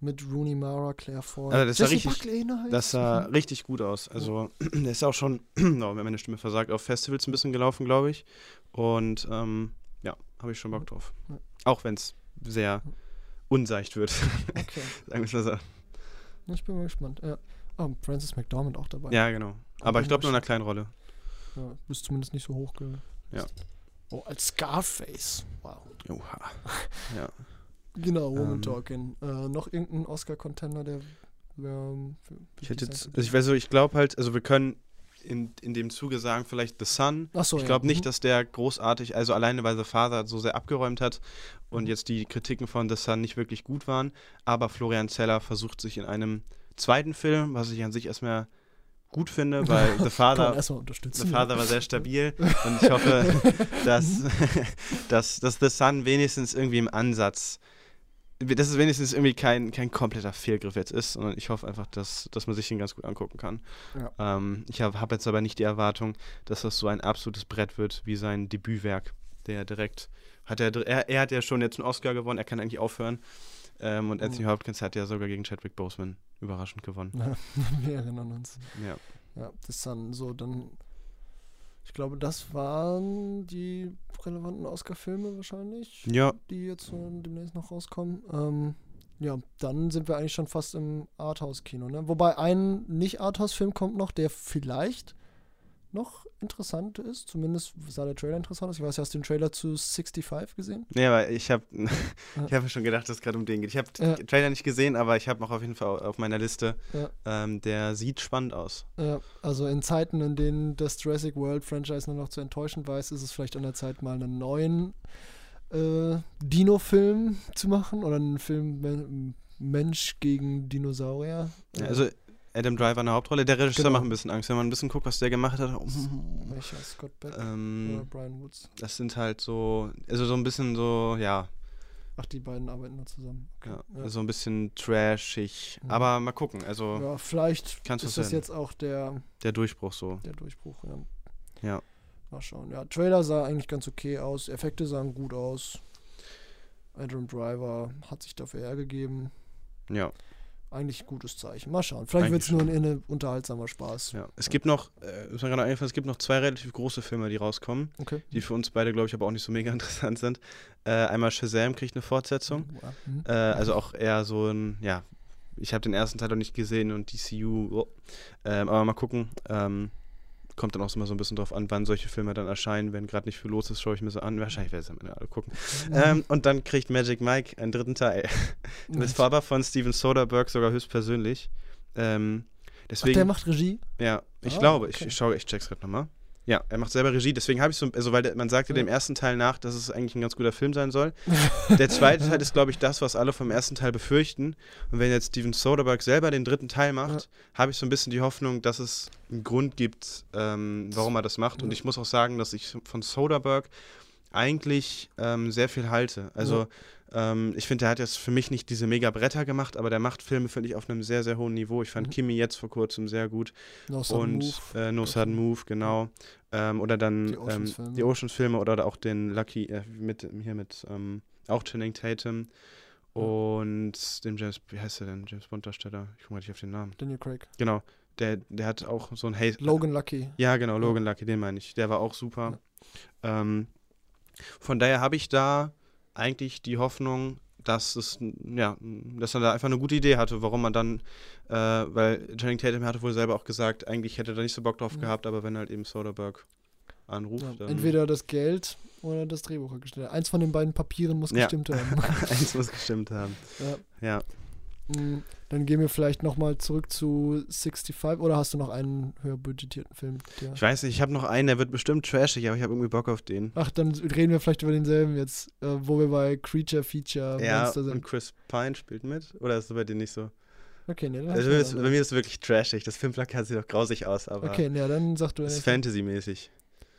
Mit Rooney Mara, Claire Foy. Also das sah richtig- ne, Das sah richtig gut aus. Also, der ist auch schon, oh, wenn meine Stimme versagt, auf Festivals ein bisschen gelaufen, glaube ich. Und ähm, ja, habe ich schon Bock drauf. Ja. Auch wenn es sehr unseicht wird. Okay. Sagen wir es mal so. Ich bin mal gespannt. Ja. Oh, Francis McDormand auch dabei. Ja, genau. Aber ich glaube nur in einer kleinen Rolle. Ja, ist zumindest nicht so hoch. Ge Ja. Oh, als Scarface. Wow. Oha. Ja. Genau, Woman Ähm. Talking. Äh, noch irgendein Oscar-Contender, der ähm, für- Ich hätte jetzt, also ich weiß so, ich glaube halt, also wir können in, in dem Zuge sagen, vielleicht The Sun. so, Ich ja. glaube nicht, Mhm. dass der großartig, also alleine weil The Father so sehr abgeräumt hat und Mhm. jetzt die Kritiken von The Sun nicht wirklich gut waren. Aber Florian Zeller versucht sich in einem zweiten Film, was ich an sich erstmal gut finde, weil The Father. The. Father war sehr stabil und ich hoffe, dass, dass, dass The Sun wenigstens irgendwie im Ansatz dass es wenigstens irgendwie kein, kein kompletter Fehlgriff jetzt ist, sondern ich hoffe einfach, dass, dass man sich den ganz gut angucken kann. Ja. Ähm, ich habe hab jetzt aber nicht die Erwartung, dass das so ein absolutes Brett wird wie sein Debütwerk, der direkt hat er, er, er hat ja schon jetzt einen Oscar gewonnen, er kann eigentlich aufhören. Ähm, und Anthony. Hopkins hat ja sogar gegen Chadwick Boseman überraschend gewonnen. Ja, wir erinnern uns. Ja. Ja, das dann so, dann. Ich glaube, das waren die relevanten Oscar-Filme wahrscheinlich, Ja, die jetzt so demnächst noch rauskommen. Ähm, ja, dann sind wir eigentlich schon fast im Arthouse-Kino, ne? Wobei ein Nicht-Arthouse-Film kommt noch, der vielleicht noch interessant ist. Zumindest sah der Trailer interessant aus. Ich weiß, du hast den Trailer zu 65 gesehen. Nee, aber ich habe ich hab schon gedacht, dass es gerade um den geht. Ich habe Ja. den Trailer nicht gesehen, aber ich habe noch auf jeden Fall auf meiner Liste. Ja. Ähm, der sieht spannend aus. Ja, also in Zeiten, in denen das Jurassic World Franchise nur noch zu enttäuschen weiß, ist es vielleicht an der Zeit, mal einen neuen äh, Dino-Film zu machen oder einen Film Men Mensch gegen Dinosaurier. Ja, Äh, also Adam Driver in der Hauptrolle. Der Regisseur Genau. macht ein bisschen Angst, wenn man ein bisschen guckt, was der gemacht hat. Oh, welcher Scott Beck oder ähm, Brian Woods? das sind halt so, also so ein bisschen so, ja, Ach, die beiden arbeiten da zusammen. ja, Ja. so ein bisschen trashig. Mhm. Aber mal gucken, also Ja, vielleicht Kann's ist das jetzt auch der, der Durchbruch so. der Durchbruch. Ja. Ja. Mal schauen. Ja, Trailer sah eigentlich ganz okay aus. Effekte sahen gut aus. Adam Driver hat sich dafür hergegeben. Ja, Eigentlich gutes Zeichen. Mal schauen. Vielleicht wird es nur ein, ein unterhaltsamer Spaß. ja. Es gibt noch, äh, ist mir gerade eingefallen, es gibt noch zwei relativ große Filme, die rauskommen, Okay. die für uns beide, glaube ich, aber auch nicht so mega interessant sind. Äh, einmal Shazam kriegt eine Fortsetzung. Mhm. Äh, also auch eher so ein, ja, ich habe den ersten Teil noch nicht gesehen und DCU, oh. ähm, aber mal gucken. Ähm, kommt dann auch immer so ein bisschen drauf an, wann solche Filme dann erscheinen. Wenn gerade nicht viel los ist, schaue ich mir so an. Wahrscheinlich werde ich es am Ende alle gucken. Ähm, und dann kriegt Magic Mike einen dritten Teil. Mit Faber von Steven Soderbergh sogar höchstpersönlich. Ähm, Ach, deswegen, der macht Regie? ja, ich Ah, glaube, ich, okay. ich schaue, ich check's gerade nochmal. Ja, er macht selber Regie, deswegen habe ich so, also weil der, man sagte Ja. dem ersten Teil nach, dass es eigentlich ein ganz guter Film sein soll. Der zweite Teil ist, glaube ich, das, was alle vom ersten Teil befürchten. Und wenn jetzt Steven Soderbergh selber den dritten Teil macht, habe ich so ein bisschen die Hoffnung, dass es einen Grund gibt, ähm, warum er das macht. Und Ja. ich muss auch sagen, dass ich von Soderbergh eigentlich ähm, sehr viel halte. Also ähm, ich finde, der hat jetzt für mich nicht diese mega Bretter gemacht, aber der macht Filme, finde ich, auf einem sehr, sehr hohen Niveau. Ich fand Mhm. Kimi jetzt vor kurzem sehr gut No Sudden und Move. äh, No Sudden Move, genau. Ähm, oder dann Die die Oceans-Filme. ähm, die oder auch den Lucky, äh, mit, hier mit ähm, auch Channing Tatum und dem James, wie heißt der denn? James Bond-Darsteller. Ich komme mal nicht auf den Namen. Daniel Craig. Genau. Der, der hat auch so ein Hey. Logan Lucky. Ja, genau, Logan Lucky, den meine ich. Der war auch super. Ähm, von daher habe ich da eigentlich die Hoffnung, dass es, ja, dass er da einfach eine gute Idee hatte, warum man dann, äh, weil Channing Tatum hatte wohl selber auch gesagt, eigentlich hätte er da nicht so Bock drauf Mhm. gehabt, aber wenn halt eben Soderbergh anruft, Ja, dann entweder das Geld oder das Drehbuch hat gestimmt. Eins von den beiden Papieren muss Ja. gestimmt haben. eins muss gestimmt haben. ja. Ja. Mm, Dann gehen wir vielleicht nochmal zurück zu 65 oder hast du noch einen höher budgetierten Film? Der Ich weiß nicht, ich habe noch einen, der wird bestimmt trashig, aber ich habe irgendwie Bock auf den. Ach, dann reden wir vielleicht über denselben jetzt, äh, wo wir bei Creature Feature Ja, Monster und sind. Chris Pine spielt mit? Oder ist das bei dir nicht so? Okay, nee, dann Also, bei, bei mir ist es wirklich trashig. Das Filmplakat sieht doch grausig aus, aber Okay, nee, dann sag du es ist. Fantasy-mäßig.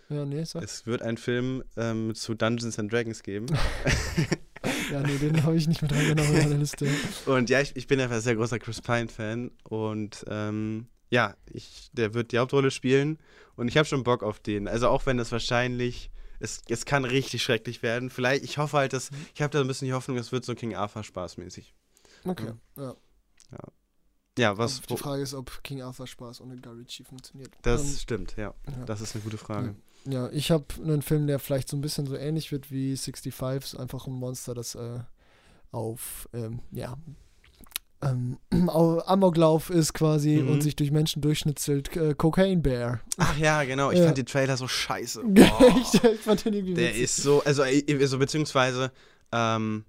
Ja, nee, sag. Es wird einen Film ähm, zu Dungeons and Dragons geben. Ja, nee, den habe ich nicht mit reingenommen in meine Liste. und ja, ich, ich bin einfach ein sehr großer Chris Pine-Fan. Und ähm, ja, ich, der wird die Hauptrolle spielen. Und ich habe schon Bock auf den. Also auch wenn das wahrscheinlich. Es, es kann richtig schrecklich werden. Vielleicht, ich hoffe halt, dass. Ich habe da ein bisschen die Hoffnung, es wird so King Arthur spaßmäßig. Okay, ja. Ja, was. Aber die Frage ist, ob King Arthur Spaß ohne Guy Ritchie funktioniert. das stimmt, ja. Ähm, ja. Das ist eine gute Frage. Ja, ich habe einen Film, der vielleicht so ein bisschen so ähnlich wird wie 65, ist einfach ein Monster, das äh, auf, ähm, ja, ähm, au- Amoklauf ist quasi Mhm. und sich durch Menschen durchschnitzelt. Äh, Cocaine Bear. Ach ja, genau. Ich Ja. fand den Trailer so scheiße. ich, ich fand den irgendwie Der witzig. ist so, also, äh, also beziehungsweise, ähm,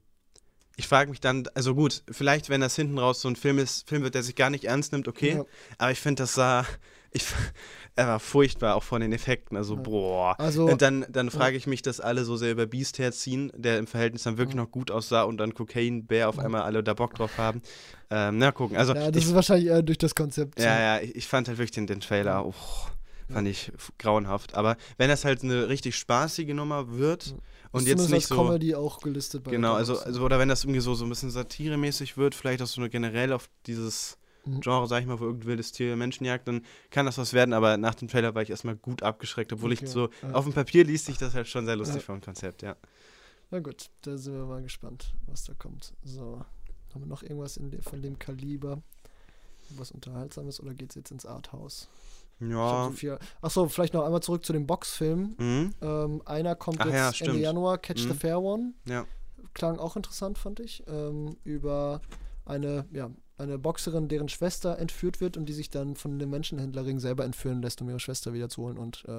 ich frage mich dann, also gut, vielleicht, wenn das hinten raus so ein Film ist, Film wird, der sich gar nicht ernst nimmt, okay. Ja. Aber ich finde, das sah, ich, er war furchtbar, auch von den Effekten, also Ja. boah. Also, Und dann, dann frage ich mich, dass alle so sehr über Beast herziehen, der im Verhältnis dann wirklich Ja. noch gut aussah und dann Cocaine Bear auf einmal alle da Bock drauf haben. Ähm, na, gucken. Also, ja, das ich, ist wahrscheinlich eher durch das Konzept. ja, ja, ich, ich fand halt wirklich den, den Trailer, oh, fand ich grauenhaft. Aber wenn das halt eine richtig spaßige Nummer wird. Und jetzt nicht so. Comedy auch gelistet bei Genau, also, also oder wenn das irgendwie so, so ein bisschen satiremäßig wird, vielleicht auch so eine generell auf dieses Genre, sag ich mal, wo irgendein wildes Tier Menschen jagt, dann kann das was werden, aber nach dem Trailer war ich erstmal gut abgeschreckt, obwohl Okay, ich so, ja. auf dem Papier liest sich das halt schon sehr lustig Ja. vom Konzept, ja. Na gut, da sind wir mal gespannt, was da kommt. So, haben wir noch irgendwas de von dem Kaliber? Was Unterhaltsames oder geht's jetzt ins Arthouse? Ja. so. Achso, vielleicht noch einmal zurück zu den Boxfilmen. Mhm. Ähm, einer kommt Ach jetzt ja, Ende. Januar, Catch the Mhm. Fair One. Ja. Klang auch interessant, fand ich. Ähm, über eine, ja, eine Boxerin, deren Schwester entführt wird und die sich dann von dem Menschenhändlerring selber entführen lässt, um ihre Schwester wiederzuholen. Und äh,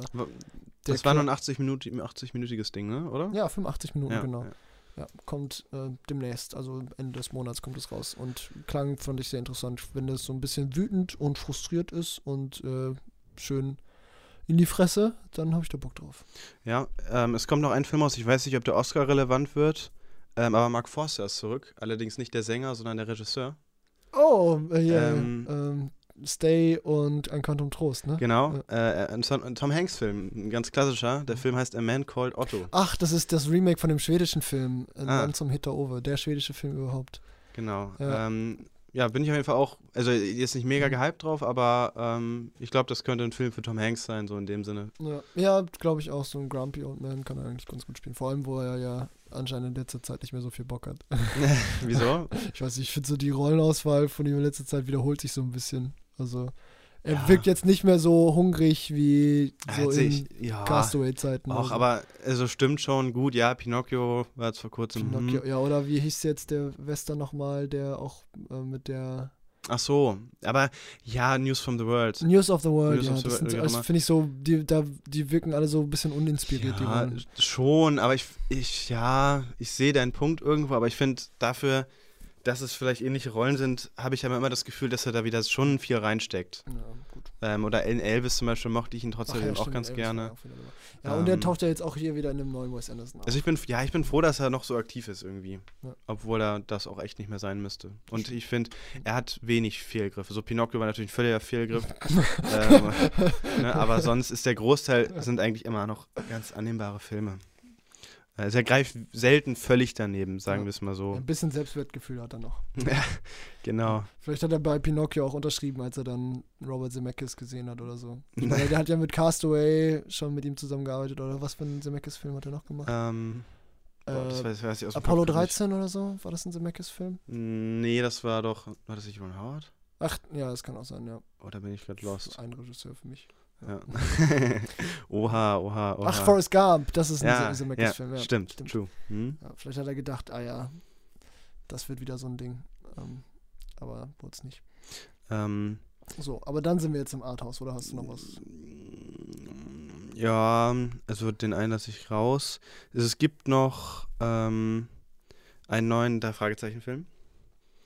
Das war nur ein 80 Minuten, 80-minütiges Ding, ne? Oder? Ja, 85 Minuten, Ja, genau. ja. Ja, kommt äh, demnächst, also Ende des Monats kommt es raus. Und klang fand ich sehr interessant, wenn es so ein bisschen wütend und frustriert ist und äh, schön in die Fresse, dann habe ich da Bock drauf. Ja, ähm, es kommt noch ein Film aus, ich weiß nicht, ob der Oscar relevant wird, ähm, aber Mark Forster ist zurück. Allerdings nicht der Sänger, sondern der Regisseur. Oh, äh, ja, Ähm, ähm, Stay und Ein Quantum Trost, ne? Genau, äh, ein, Tom, ein Tom Hanks-Film, ein ganz klassischer. Der Film heißt A Man Called Otto. Ach, das ist das Remake von dem schwedischen Film, Ein Ah. Mann zum Hitter Over, der schwedische Film überhaupt. Genau. Ja. Ja. Ähm, ja, bin ich auf jeden Fall auch, also jetzt nicht mega gehypt drauf, aber ähm, ich glaube, das könnte ein Film für Tom Hanks sein, so in dem Sinne. Ja, ja glaube ich auch, so ein Grumpy Old Man kann er eigentlich ganz gut spielen. Vor allem, wo er ja anscheinend in letzter Zeit nicht mehr so viel Bock hat. Wieso? Ich weiß nicht, ich finde so die Rollenauswahl von ihm in letzter Zeit wiederholt sich so ein bisschen. Also, er Ja. wirkt jetzt nicht mehr so hungrig wie so Hat in ja, Castaway-Zeiten. auch, oder so. aber also stimmt schon gut. Ja, Pinocchio war jetzt vor kurzem. Pinocchio, Hm. ja, oder wie hieß jetzt der Western nochmal, der auch äh, mit der Ach so, aber ja, News from the World. News of the World, News ja, the das World, also immer. finde ich so, die, da, die wirken alle so ein bisschen uninspiriert, Ja, schon, aber ich, ich ja, ich sehe deinen Punkt irgendwo, aber ich finde dafür, dass es vielleicht ähnliche Rollen sind, habe ich aber immer das Gefühl, dass er da wieder schon viel reinsteckt. Ja. Ähm, oder in Elvis zum Beispiel mochte ich ihn trotzdem ja, auch stimmt, ganz Elvis gerne. auch. Ja, und der Ähm, taucht ja jetzt auch hier wieder in einem neuen Wes Anderson auf. Also ich bin, ja, ich bin froh, dass er noch so aktiv ist irgendwie. Ja. Obwohl er das auch echt nicht mehr sein müsste. Und ich finde, er hat wenig Fehlgriffe. So Pinocchio war natürlich ein völliger Fehlgriff. ähm, ne, aber sonst ist der Großteil, sind eigentlich immer noch ganz annehmbare Filme. Also er greift selten völlig daneben, sagen Ja. wir es mal so. Ein bisschen Selbstwertgefühl hat er noch. Ja, genau. Vielleicht hat er bei Pinocchio auch unterschrieben, als er dann Robert Zemeckis gesehen hat oder so. Weil der hat ja mit Castaway schon mit ihm zusammengearbeitet oder was für einen Zemeckis-Film hat er noch gemacht? Ähm, boah, das äh, weiß, weiß ich aus Apollo Kopf gar nicht. 13 oder so? War das ein Zemeckis-Film? Nee, das war doch. War das nicht Ron Howard? Ach, ja, das kann auch sein, ja. Oder bin ich gerade Das ist lost? ein Regisseur für mich. Ja. oha, oha, oha. Ach, Forrest Gump, das ist ein ja, ja, Zemeckis-Film. ja, stimmt, stimmt. true. Hm? Ja, vielleicht hat er gedacht, ah ja, das wird wieder so ein Ding. Ähm, aber wurde es nicht. Ähm, So, aber dann sind wir jetzt im Arthouse, oder hast du noch was? Ja, also den einen lasse ich raus. Es gibt noch ähm, einen neuen der Fragezeichen-Film,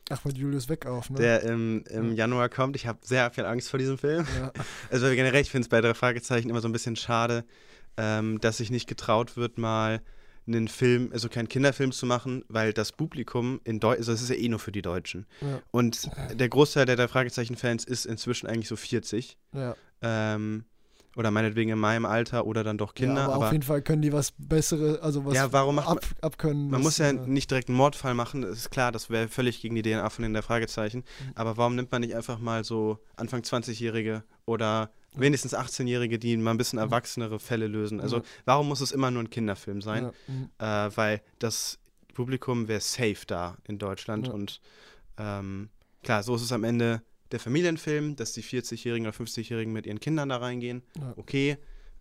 Ach, mit Julius Weg auf, ne? der im, im Ja. Januar kommt. Ich habe sehr viel Angst vor diesem Film. ja. Also generell, ich finde es bei drei Fragezeichen immer so ein bisschen schade, ähm, dass sich nicht getraut wird, mal einen Film, also keinen Kinderfilm zu machen, weil das Publikum in Deutschland, also es ist ja eh nur für die Deutschen. ja, Und der Großteil der drei Fragezeichen-Fans ist inzwischen eigentlich so 40. ja. Ähm, oder meinetwegen in meinem Alter oder dann doch Kinder. ja, aber, aber auf jeden Fall können die was Bessere, also was Ja, warum macht man- ab, abkönnen. Man muss ja äh, nicht direkt einen Mordfall machen, das ist klar, das wäre völlig gegen die DNA von den der Fragezeichen. Mhm. Aber warum nimmt man nicht einfach mal so Anfang 20-Jährige oder wenigstens 18-Jährige, die mal ein bisschen Mhm. erwachsenere Fälle lösen? Also Ja. warum muss es immer nur ein Kinderfilm sein? Ja, mhm. Äh, weil das Publikum wäre safe da in Deutschland und ähm, klar, so ist es am Ende der Familienfilm, dass die 40-Jährigen oder 50-Jährigen mit ihren Kindern da reingehen. ja. Okay.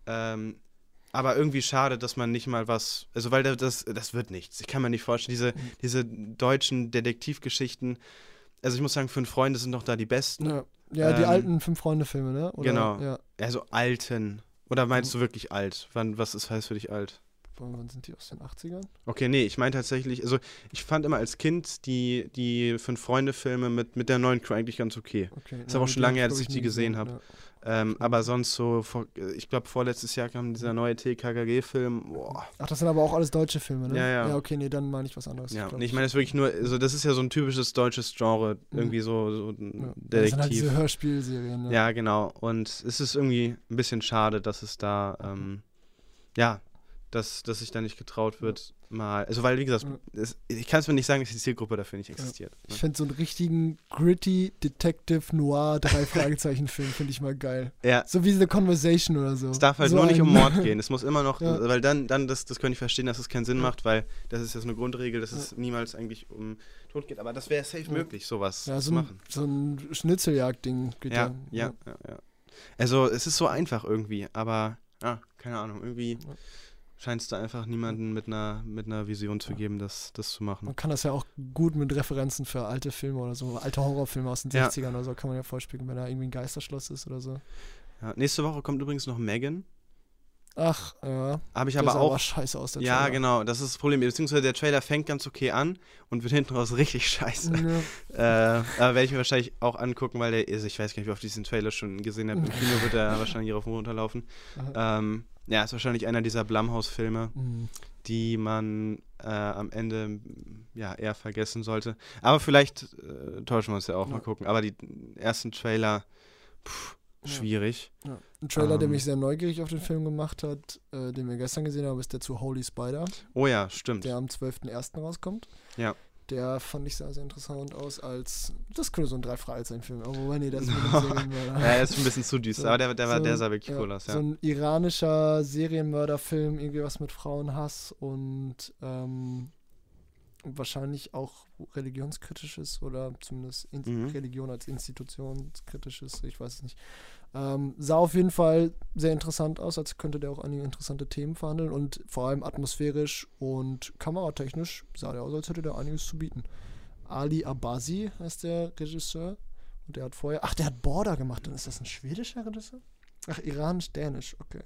Ähm, aber irgendwie schade, dass man nicht mal was, also weil da- das, das wird nichts. Ich kann mir nicht vorstellen, diese, Mhm. diese deutschen Detektivgeschichten, also ich muss sagen, Fünf Freunde sind doch da die besten. Ja, ja die Ähm, alten Fünf-Freunde-Filme, ne? Oder, genau. Ja. Also alten. Oder meinst du wirklich alt? Wann, was ist, heißt für dich alt? Wann sind die aus den 80ern? Okay, nee, ich meine tatsächlich, also ich fand immer als Kind die, die Fünf-Freunde-Filme mit, mit der neuen Crew eigentlich ganz okay. Okay. Ist aber auch schon lange her, dass ich die gesehen habe. Ähm, aber sonst so, vor, ich glaube vorletztes Jahr kam dieser neue TKKG-Film. Ach, das sind aber auch alles deutsche Filme, ne? Ja, ja. Ja, okay, nee, dann meine ich was anderes. Ja, glaub nee, ich meine, das ist wirklich nur, also das ist ja so ein typisches deutsches Genre, Mhm. irgendwie so, so ein ja. Das sind halt Detektiv. diese Hörspielserien, ne? ja, genau. Und es ist irgendwie ein bisschen schade, dass es da, ähm, ja, dass, dass sich da nicht getraut wird, mal. Also, weil, wie gesagt, es, ich kann es mir nicht sagen, dass die Zielgruppe dafür nicht existiert. Ich finde so einen richtigen gritty Detective Noir drei Fragezeichen Film finde ich mal geil. Ja. So wie The Conversation oder so. Es darf halt so nur nicht um Mord gehen. Es muss immer noch, Ja. weil dann, dann das, das könnte ich verstehen, dass es keinen Sinn Ja. macht, weil das ist ja so eine Grundregel, dass es niemals eigentlich um Tod geht. Aber das wäre safe Ja. möglich, sowas Ja, zu so ein, machen. so ein Schnitzeljagd-Ding geht Ja, ja, ja, ja. Also es ist so einfach irgendwie, aber ja, keine Ahnung, irgendwie Ja. Scheint es da einfach niemanden mit einer, mit einer Vision zu geben, das, das zu machen. Man kann das ja auch gut mit Referenzen für alte Filme oder so, alte Horrorfilme aus den Ja. 60ern oder so, kann man ja vorspielen, wenn da irgendwie ein Geisterschloss ist oder so. Ja, nächste Woche kommt übrigens noch Megan. Ach, ja. Habe ich der aber auch. scheiße aus, der Ja, Trailer. genau, das ist das Problem. Beziehungsweise der Trailer fängt ganz okay an und wird hinten raus richtig scheiße. Ja. äh, aber werde ich mir wahrscheinlich auch angucken, weil der ist, ich weiß gar nicht, wie oft ich diesen Trailer schon gesehen habe. Im Kino wird er wahrscheinlich rauf und runter laufen. Ähm, ja, ist wahrscheinlich einer dieser Blumhouse-Filme, Mhm. die man äh, am Ende ja eher vergessen sollte. Aber vielleicht äh, täuschen wir uns ja auch Ja. mal gucken. Aber die ersten Trailer, pff, schwierig. Ja. Ein Trailer, der Ähm. mich sehr neugierig auf den Film gemacht hat, äh, den wir gestern gesehen haben, ist der zu Holy Spider, Oh ja, stimmt. der am 12.01. rauskommt. Ja. Der fand ich sah sehr interessant aus als, das könnte so ein Drei-Fragezeichen-Film, aber wobei, nee, das einem Serienmörder. Ja, er ist ein bisschen zu düster, So- aber der, der, war, so der sah wirklich ja, cool aus, ja. So ein iranischer Serienmörderfilm, irgendwie was mit Frauenhass und ähm, wahrscheinlich auch religionskritisches oder zumindest in Mhm. Religion als institutionskritisches, ich weiß es nicht. Ähm, sah auf jeden Fall sehr interessant aus, als könnte der auch einige interessante Themen verhandeln und vor allem atmosphärisch und kameratechnisch sah der aus, als hätte der einiges zu bieten. Ali Abazi heißt der Regisseur und der hat vorher, ach, der hat Border gemacht, dann ist das ein schwedischer Regisseur? Ach, iranisch-dänisch, okay.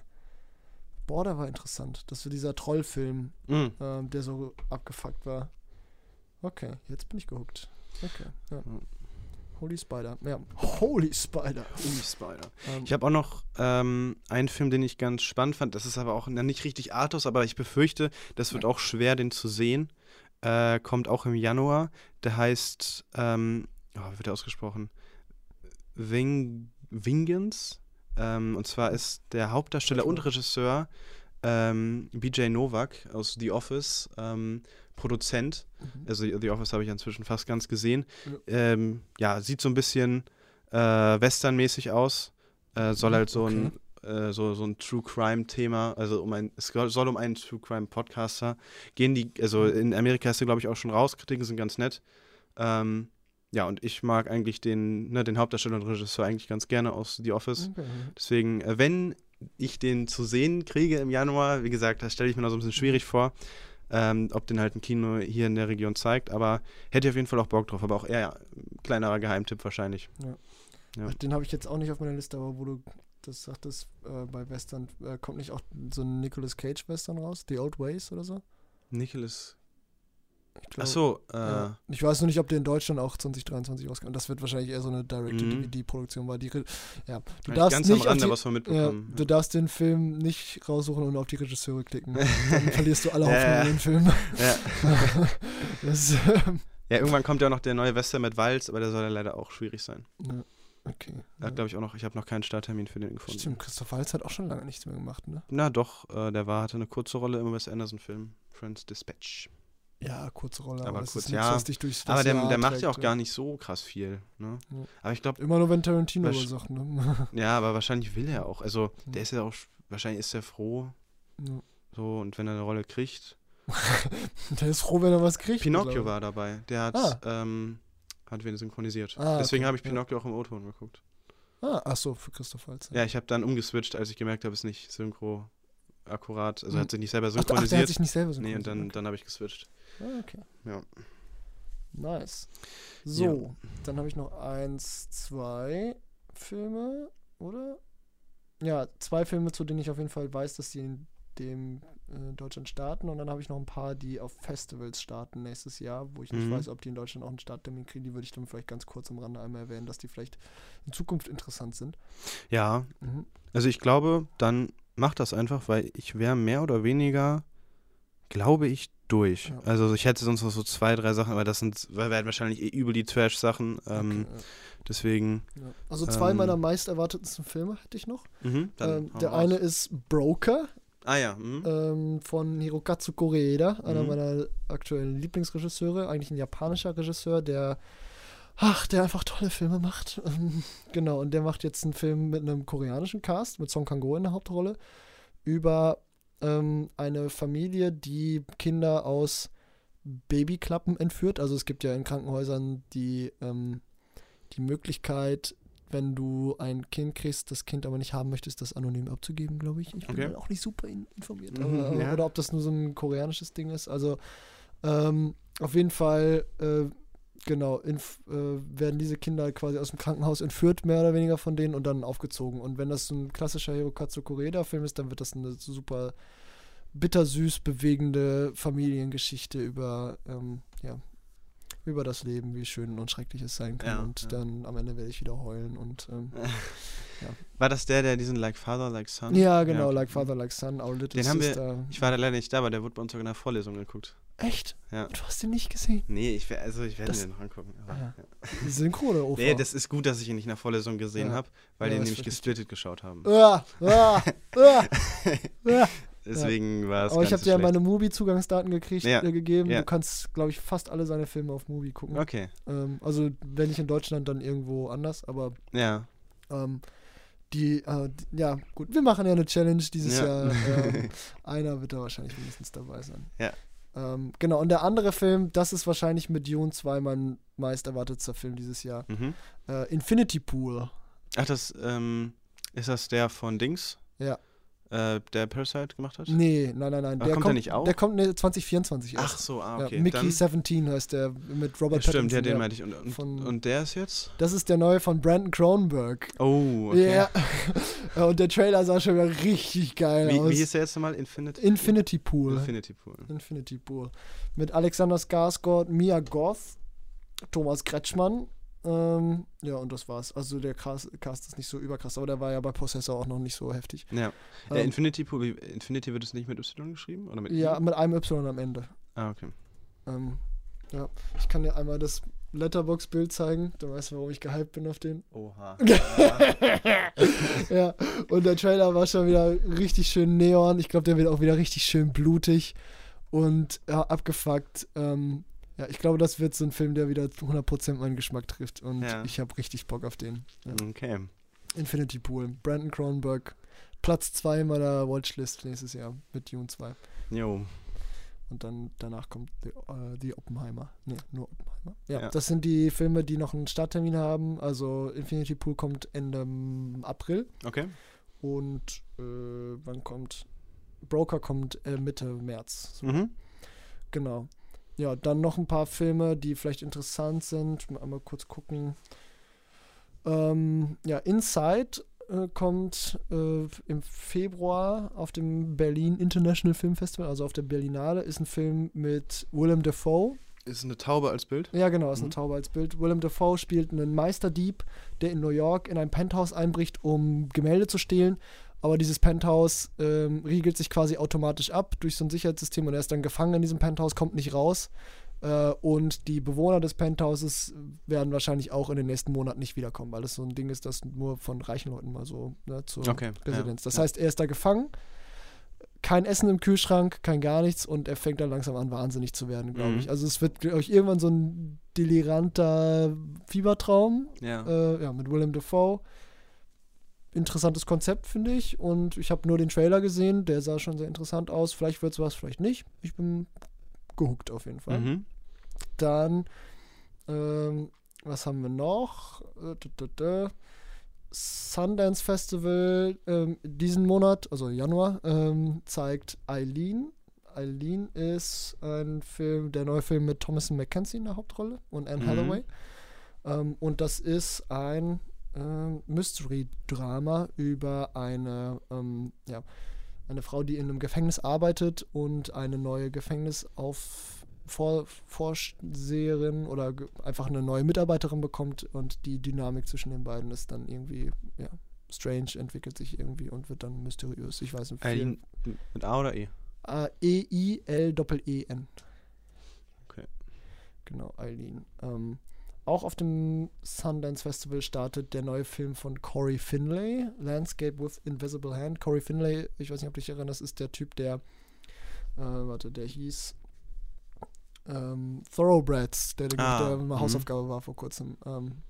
Border war interessant. Das war dieser Trollfilm, Mhm. ähm, der so abgefuckt war. Okay, jetzt bin ich gehuckt. Okay, ja. Ja. Holy Spider. Ja, Holy Spider. Umi Spider. Ähm, Ich habe auch noch ähm, einen Film, den ich ganz spannend fand. Das ist aber auch na, nicht richtig Artus, aber ich befürchte, das wird auch schwer, den zu sehen. Äh, kommt auch im Januar. Der heißt, ähm, oh, wie wird der ausgesprochen? Ving Vingens. Ähm, und zwar ist der Hauptdarsteller und Regisseur ähm, BJ Novak aus The Office, ähm, Produzent. mhm. Also The Office habe ich inzwischen fast ganz gesehen. Ja. Ähm, ja, sieht so ein bisschen äh, westernmäßig aus. Äh, soll halt so ein äh, so, so ein True Crime Thema, also um ein, es soll um einen True Crime Podcaster gehen, die, also Mhm. in Amerika ist er glaube ich auch schon raus, Kritiken sind ganz nett. Ähm, ja, und ich mag eigentlich den, ne, den Hauptdarsteller und Regisseur eigentlich ganz gerne aus The Office. Okay. Deswegen, äh, wenn ich den zu sehen kriege im Januar, wie gesagt, das stelle ich mir noch so ein bisschen schwierig vor, ähm, ob den halt ein Kino hier in der Region zeigt, aber hätte ich auf jeden Fall auch Bock drauf, aber auch eher ja, ein kleinerer Geheimtipp wahrscheinlich. Ja. Ach, den habe ich jetzt auch nicht auf meiner Liste, aber wo du das sagtest, äh, bei Western, äh, kommt nicht auch so ein Nicolas Cage Western raus? The Old Ways oder so? Nicholas. Ich glaub, Ach so, äh, Ja. Ich weiß nur nicht, ob der in Deutschland auch 2023 rauskommt. Das wird wahrscheinlich eher so eine. Direct-to-DVD-Produktion, weil die. Ja, du ich darfst ganz am nicht auf Rande die, was ja, mitbekommen. du darfst den Film nicht raussuchen und auf die Regisseure klicken. Dann verlierst du alle Ja, Hoffnung ja. in den Film. ja. das, ähm, ja, irgendwann kommt ja auch noch der neue Western mit Walz, aber der soll ja leider auch schwierig sein. ja, okay. Da Ja. glaube ich auch noch, ich habe noch keinen Starttermin für den gefunden. Stimmt, Christoph Waltz hat auch schon lange nichts mehr gemacht, ne? Na doch, äh, der war, hatte eine kurze Rolle im Wes Anderson-Film, Friends Dispatch. Ja, kurze Rolle, aber, Aber kurz, nichts, ja. was dich durch das Aber der, Jahr der macht ja auch gar nicht so krass viel. Ne? Ja. Aber ich glaube, Immer nur, wenn Tarantino was sagt, ne? ja, aber wahrscheinlich will er auch. Also, Mhm. der ist ja auch, sch- wahrscheinlich ist er froh, Ja. so, und wenn er eine Rolle kriegt. Der ist froh, wenn er was kriegt. Pinocchio war dabei, der hat, Ah. ähm, hat wen synchronisiert. Ah, Deswegen okay, habe ich. Pinocchio auch im O-Ton geguckt. Ah, ach so, für Christoph Waltz. Ja, ich habe dann umgeswitcht, als ich gemerkt habe, es ist nicht synchro akkurat. Also Mhm. hat sich nicht selber Ach, ach, der hat synchronisiert. sich nicht selber nee, und synchronisiert. dann, dann habe ich geswitcht. okay. Ah, okay. Ja. Nice. So, dann habe ich noch eins, zwei Filme, oder? Ja, zwei Filme, zu denen ich auf jeden Fall weiß, dass die in dem äh, Deutschland starten. Und dann habe ich noch ein paar, die auf Festivals starten nächstes Jahr, wo ich nicht Mhm. weiß, ob die in Deutschland auch einen Starttermin kriegen. Die würde ich dann vielleicht ganz kurz am Rande einmal erwähnen, dass die vielleicht in Zukunft interessant sind. Ja, Mhm. also ich glaube, dann mach das einfach, weil ich wäre mehr oder weniger, glaube ich, durch. Ja. Also ich hätte sonst noch so zwei, drei Sachen, aber das sind, weil werden wahrscheinlich eh übel die Trash-Sachen. Ähm, okay, Deswegen. ja. Ja. Also zwei ähm, meiner meist erwartetsten Filme hätte ich noch. Mhm, Ähm, der raus. eine ist Broker. Ah ja. Mhm. ähm, von Hirokatsu Koreeda, einer Mhm. meiner aktuellen Lieblingsregisseure, eigentlich ein japanischer Regisseur, der ach, der einfach tolle Filme macht. Ähm, genau, und der macht jetzt einen Film mit einem koreanischen Cast, mit Song Kang-go in der Hauptrolle, über ähm, eine Familie, die Kinder aus Babyklappen entführt. Also es gibt ja in Krankenhäusern die, ähm, die Möglichkeit, wenn du ein Kind kriegst, das Kind aber nicht haben möchtest, das anonym abzugeben, glaube ich. Ich bin Okay. auch nicht super in, informiert. Mhm, aber, ja. Oder ob das nur so ein koreanisches Ding ist. Also ähm, auf jeden Fall, äh, genau, äh, werden diese Kinder quasi aus dem Krankenhaus entführt, mehr oder weniger von denen, und dann aufgezogen. Und wenn das ein klassischer Hirokatsu Koreeda-Film ist, dann wird das eine super bittersüß bewegende Familiengeschichte über, ähm, ja, über das Leben, wie schön und schrecklich es sein kann. Ja, und ja. dann am Ende werde ich wieder heulen. Und ähm, War das der, der diesen Like Father, Like Son? ja, genau. Like Father, Like Son, Our Little Den haben wir- Sister. Ich war da leider nicht da, aber der wurde bei uns sogar in der Vorlesung geguckt. Echt? Ja. Du hast den nicht gesehen? Nee, ich, also ich werde mir den noch angucken. Aber, Ah, ja. Synchro oder OV? Nee, das ist gut, dass ich ihn nicht der Vorlesung gesehen Ja. habe, weil Ja, die nämlich gesplittet geschaut haben. Ah, ah, ah. Deswegen war es Aber ich habe nicht dir so ja meine Mubi-Zugangsdaten gekriegt, Ja, äh, gegeben. ja. Du kannst, glaube ich, fast alle seine Filme auf Mubi gucken. Okay, Ähm, also, wenn nicht in Deutschland, dann irgendwo anders. Aber ja. ähm, die, äh, die, ja, gut, wir machen ja eine Challenge dieses Ja. Jahr. Ähm, einer wird da wahrscheinlich mindestens dabei sein. Ja. Ähm, genau, und der andere Film, das ist wahrscheinlich mit Dune 2 mein meist erwartetster Film dieses Jahr. Mhm. Äh, Infinity Pool. Ach, das, ähm, ist das der von Dings? Ja. Äh, der Parasite gemacht hat? Nee, nein, nein, nein. Ach, der kommt der nicht auch? Der kommt nee, 2024 erst. Ach so, ah, Ja, okay. Mickey Dann, 17 heißt der mit ja, Robert stimmt, ja, Pattinson. den ja. meinte ich. Und, und, Von- und der ist jetzt? Das ist der neue von Brandon Cronenberg. Oh, okay. Ja. und der Trailer sah schon wieder richtig geil Wie, aus. wie hieß der jetzt nochmal? Infinity? Infinity Pool. Infinity Pool. Infinity Pool. Mit Alexander Skarsgård, Mia Goth, Thomas Kretschmann. Ähm, ja, und das war's. Also der Cast, Cast ist nicht so überkrass, aber der war ja bei Possessor auch noch nicht so heftig. Ja. Ähm, Infinity Pool, wie, Infinity wird es nicht mit Y geschrieben? Oder mit ja, mit einem Y am Ende. Ah, okay. Ähm, ja, ich kann dir einmal das Letterbox-Bild zeigen. Du weißt, warum ich gehypt bin auf den. Oha. ja, und der Trailer war schon wieder richtig schön neon. Ich glaube, der wird auch wieder richtig schön blutig und ja, abgefuckt. Ähm, ja, ich glaube, das wird so ein Film, der wieder 100% meinen Geschmack trifft. Und Ja. ich habe richtig Bock auf den. Ja. Okay. Infinity Pool, Brandon Cronenberg, Platz 2 meiner Watchlist nächstes Jahr mit Dune 2. Jo. Und dann danach kommt die, äh, die Oppenheimer. Nee, nur Oppenheimer. Ja, Ja. das sind die Filme, die noch einen Starttermin haben. Also Infinity Pool kommt Ende ähm, April. Okay. Und äh, wann kommt Broker kommt äh, Mitte März. So, Mhm. Genau. Ja, dann noch ein paar Filme, die vielleicht interessant sind. Mal einmal kurz gucken. Ähm, ja, Inside äh, kommt äh, im Februar auf dem Berlin International Film Festival, also auf der Berlinale, ist ein Film mit Willem Dafoe. Ist eine Taube als Bild? Ja, genau, ist eine Mhm. Taube als Bild. Willem Dafoe spielt einen Meisterdieb, der in New York in ein Penthouse einbricht, um Gemälde zu stehlen. Aber dieses Penthouse ähm, riegelt sich quasi automatisch ab durch so ein Sicherheitssystem und er ist dann gefangen in diesem Penthouse, kommt nicht raus. Äh, und die Bewohner des Penthouses werden wahrscheinlich auch in den nächsten Monaten nicht wiederkommen, weil das so ein Ding ist, das nur von reichen Leuten mal so ne, zur Okay. Residenz. Ja. Das heißt, er ist da gefangen, kein Essen im Kühlschrank, kein gar nichts und er fängt dann langsam an, wahnsinnig zu werden, glaube Mhm. ich. Also es wird, glaube ich, irgendwann so ein deliranter Fiebertraum Ja. äh, ja, mit Willem Dafoe. Interessantes Konzept, finde ich. Und ich habe nur den Trailer gesehen, der sah schon sehr interessant aus. Vielleicht wird es was, vielleicht nicht. Ich bin gehuckt auf jeden Fall. Mhm. Dann, ähm, was haben wir noch? Äh. Sundance Festival ähm, diesen Monat, also Januar, ähm, zeigt Eileen. Eileen ist ein Film, der neue Film mit Thomas Mackenzie in der Hauptrolle und Anne Mhm. Hathaway. Ähm, und das ist ein ähm, Mystery-Drama über eine, ähm, ja, eine Frau, die in einem Gefängnis arbeitet und eine neue Gefängnisauf Vor Vorsteherin oder einfach eine neue Mitarbeiterin bekommt und die Dynamik zwischen den beiden ist dann irgendwie, ja, strange, entwickelt sich irgendwie und wird dann mysteriös. Ich weiß nicht. Eileen mit A oder E? äh, E-I-L-E-E-N. Okay. Genau, Eileen. Ähm, auch auf dem Sundance Festival startet der neue Film von Corey Finlay, Landscape with Invisible Hand. Corey Finlay, ich weiß nicht, ob du dich erinnerst, ist der Typ, der, äh, warte, der hieß ähm, Thoroughbreds, der, Ah, der mal mhm. Hausaufgabe war vor kurzem. Ähm,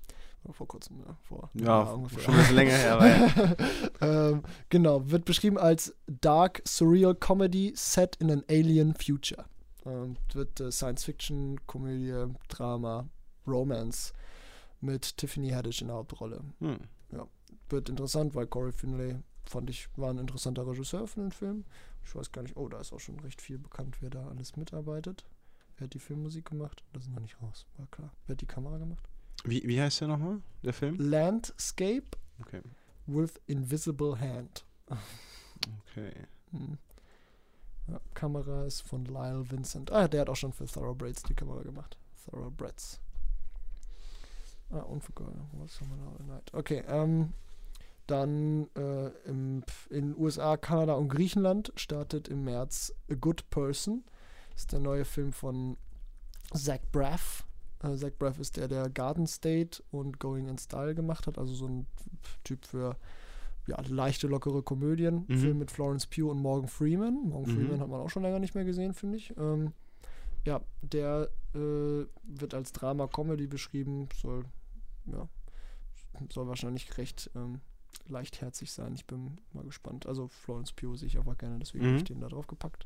vor kurzem, ja, vor Ja, ungefähr. schon ein bisschen länger her, aber ja. ähm, genau, wird beschrieben als Dark Surreal Comedy set in an alien future. Ähm, wird äh, Science Fiction, Komödie, Drama, Romance mit Tiffany Haddish in der Hauptrolle. Hm. Wird interessant, weil Corey Finlay fand ich war ein interessanter Regisseur für den Film. Ich weiß gar nicht, oh, da ist auch schon recht viel bekannt, wer da alles mitarbeitet. Wer hat die Filmmusik gemacht? Das ist noch nicht raus, war klar. Wer hat die Kamera gemacht? Wie, wie heißt der nochmal, der Film? Landscape Okay. with Invisible Hand. Okay. Hm. Ja, Kamera ist von Lyle Vincent. Ah, der hat auch schon für Thoroughbreds die Kamera gemacht. Thoroughbreds. Ah, Girl. Was haben wir? Night. Okay, ähm, dann äh, im, in USA, Kanada und Griechenland startet im März A Good Person. Das ist der neue Film von Zach Braff. Äh, Zach Braff ist der, der Garden State und Going in Style gemacht hat. Also so ein Typ für ja, leichte, lockere Komödien. Mhm. Film mit Florence Pugh und Morgan Freeman. Morgan Mhm. Freeman hat man auch schon länger nicht mehr gesehen, finde ich. Ähm, ja, der äh, wird als Drama-Comedy beschrieben. Soll, ja, soll wahrscheinlich recht ähm, leichtherzig sein. Ich bin mal gespannt. Also Florence Pugh sehe ich auch mal gerne, deswegen Mhm. habe ich den da drauf gepackt.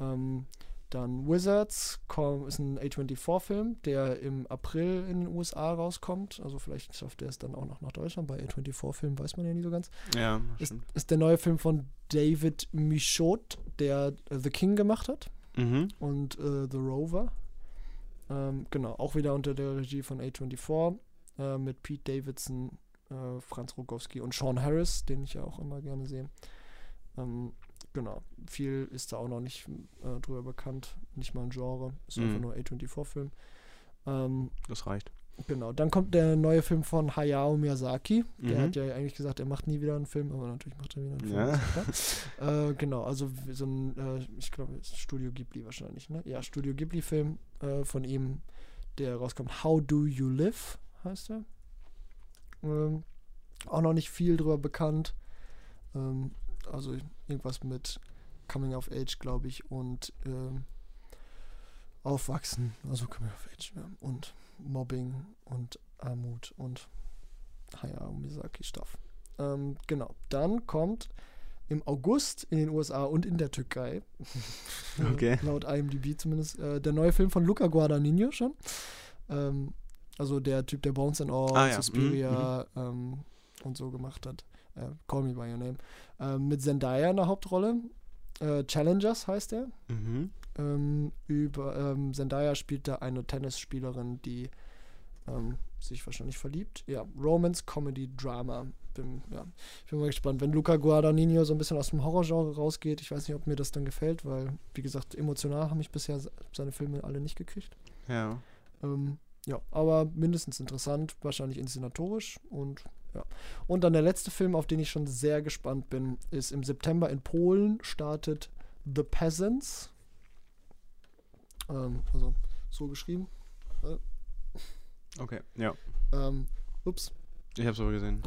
Ähm, dann Wizards ist ein A24-Film, der im April in den USA rauskommt. Also vielleicht schafft er es dann auch noch nach Deutschland. Bei A24-Filmen weiß man ja nie so ganz. Ja, Ist, ist der neue Film von David Michaud, der äh, The King gemacht hat Mhm. und äh, The Rover. Ähm, genau, auch wieder unter der Regie von A24 äh, mit Pete Davidson, äh, Franz Rogowski und Sean Harris, den ich ja auch immer gerne sehe. Ähm, genau, viel ist da auch noch nicht äh, drüber bekannt, nicht mal ein Genre, ist Mhm. einfach nur A24-Film. Ähm, Das reicht. Genau, dann kommt der neue Film von Hayao Miyazaki. Der Mhm. hat ja eigentlich gesagt, er macht nie wieder einen Film, aber natürlich macht er wieder einen Film. Ja. klar. äh, genau, also so ein, äh, ich glaube, Studio Ghibli wahrscheinlich, ne? Ja, Studio Ghibli-Film äh, von ihm, der rauskommt. How Do You Live heißt er. Ähm, auch noch nicht viel drüber bekannt. Ähm, also irgendwas mit Coming of Age, glaube ich, und ähm, Aufwachsen, also Coming of Age, ja. Und Mobbing und Armut und Hayao Miyazaki-Stuff. Ähm, genau. Dann kommt im August in den USA und in der Türkei, Okay. laut IMDb zumindest, äh, der neue Film von Luca Guadagnino schon. Ähm, also der Typ, der Bones and All, Ah, ja. Suspiria ähm, und so gemacht hat. Äh, Call Me By Your Name. Ähm, mit Zendaya in der Hauptrolle. Äh, Challengers heißt er. Mhm. Ähm, über ähm, Zendaya spielt da eine Tennisspielerin, die ähm, sich wahrscheinlich verliebt. Ja, Romance, Comedy, Drama. Bin, ja, ich bin mal gespannt. Wenn Luca Guadagnino so ein bisschen aus dem Horrorgenre rausgeht, ich weiß nicht, ob mir das dann gefällt, weil, wie gesagt, emotional haben mich bisher se- seine Filme alle nicht gekriegt. Ja. Ähm, ja, aber mindestens interessant, wahrscheinlich inszenatorisch und ja. Und dann der letzte Film, auf den ich schon sehr gespannt bin, ist im September in Polen startet The Peasants. Ähm, also so geschrieben. Okay. Ja. Ähm, ups. Ich hab's aber gesehen.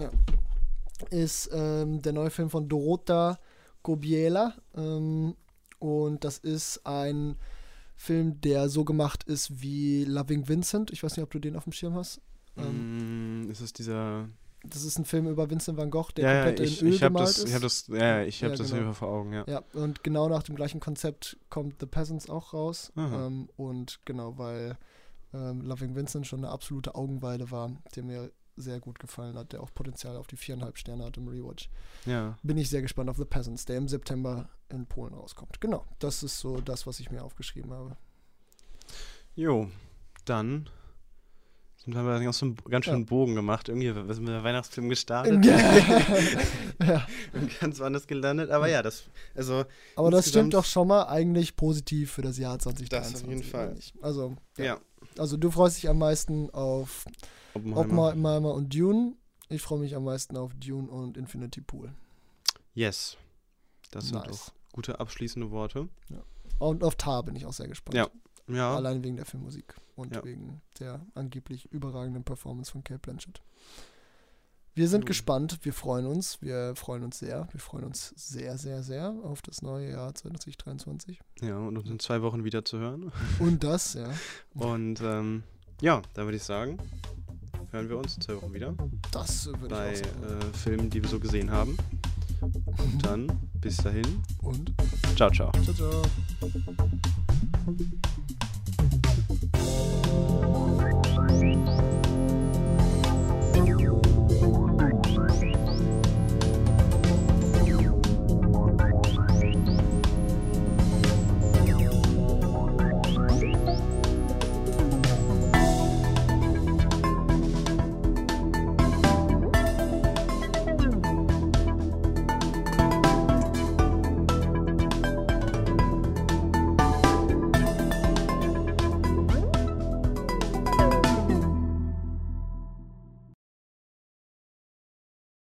ist ähm, der neue Film von Dorota Gobiela. Ähm, und das ist ein Film, der so gemacht ist wie Loving Vincent. Ich weiß nicht, ob du den auf dem Schirm hast. Ähm, Mm, ist es dieser. Das ist ein Film über Vincent van Gogh, der ja, komplett ich, in Öl ich gemalt das, ist. ich hab das, ja, ich hab Ja, das genau. vor Augen, ja. ja, und genau nach dem gleichen Konzept kommt The Peasants auch raus. Ähm, und genau, weil ähm, Loving Vincent schon eine absolute Augenweide war, der mir sehr gut gefallen hat, der auch Potenzial auf die viereinhalb Sterne hat im Rewatch. Ja. bin ich sehr gespannt auf The Peasants, der im September in Polen rauskommt. Genau, das ist so das, was ich mir aufgeschrieben habe. Jo, dann sind wir aber ganz, schön- ganz schön Ja. Bogen gemacht. Irgendwie wir sind mit der Weihnachtsfilm gestartet. ja, und ganz woanders gelandet. Aber ja, das, also, aber das stimmt doch schon mal eigentlich positiv für das Jahr 2023. Das auf jeden Fall. Also, ja. ja. also du freust dich am meisten auf Oppenheimer. Oppenheimer und Dune. Ich freue mich am meisten auf Dune und Infinity Pool. Yes. Das sind Nice. auch gute abschließende Worte. Und auf Tar bin ich auch sehr gespannt. Ja. Ja. Allein wegen der Filmmusik und Ja. wegen der angeblich überragenden Performance von Kate Blanchett. Wir sind Mhm. gespannt, wir freuen uns, wir freuen uns sehr, wir freuen uns sehr, sehr, sehr auf das neue Jahr 2023. Ja, und uns in zwei Wochen wieder zu hören. Und das, ja, Und ähm, ja, dann würde ich sagen, hören wir uns in zwei Wochen wieder das würde bei ich äh, Filmen, die wir so gesehen haben. Und dann bis dahin. Und Ciao, ciao. ciao, ciao.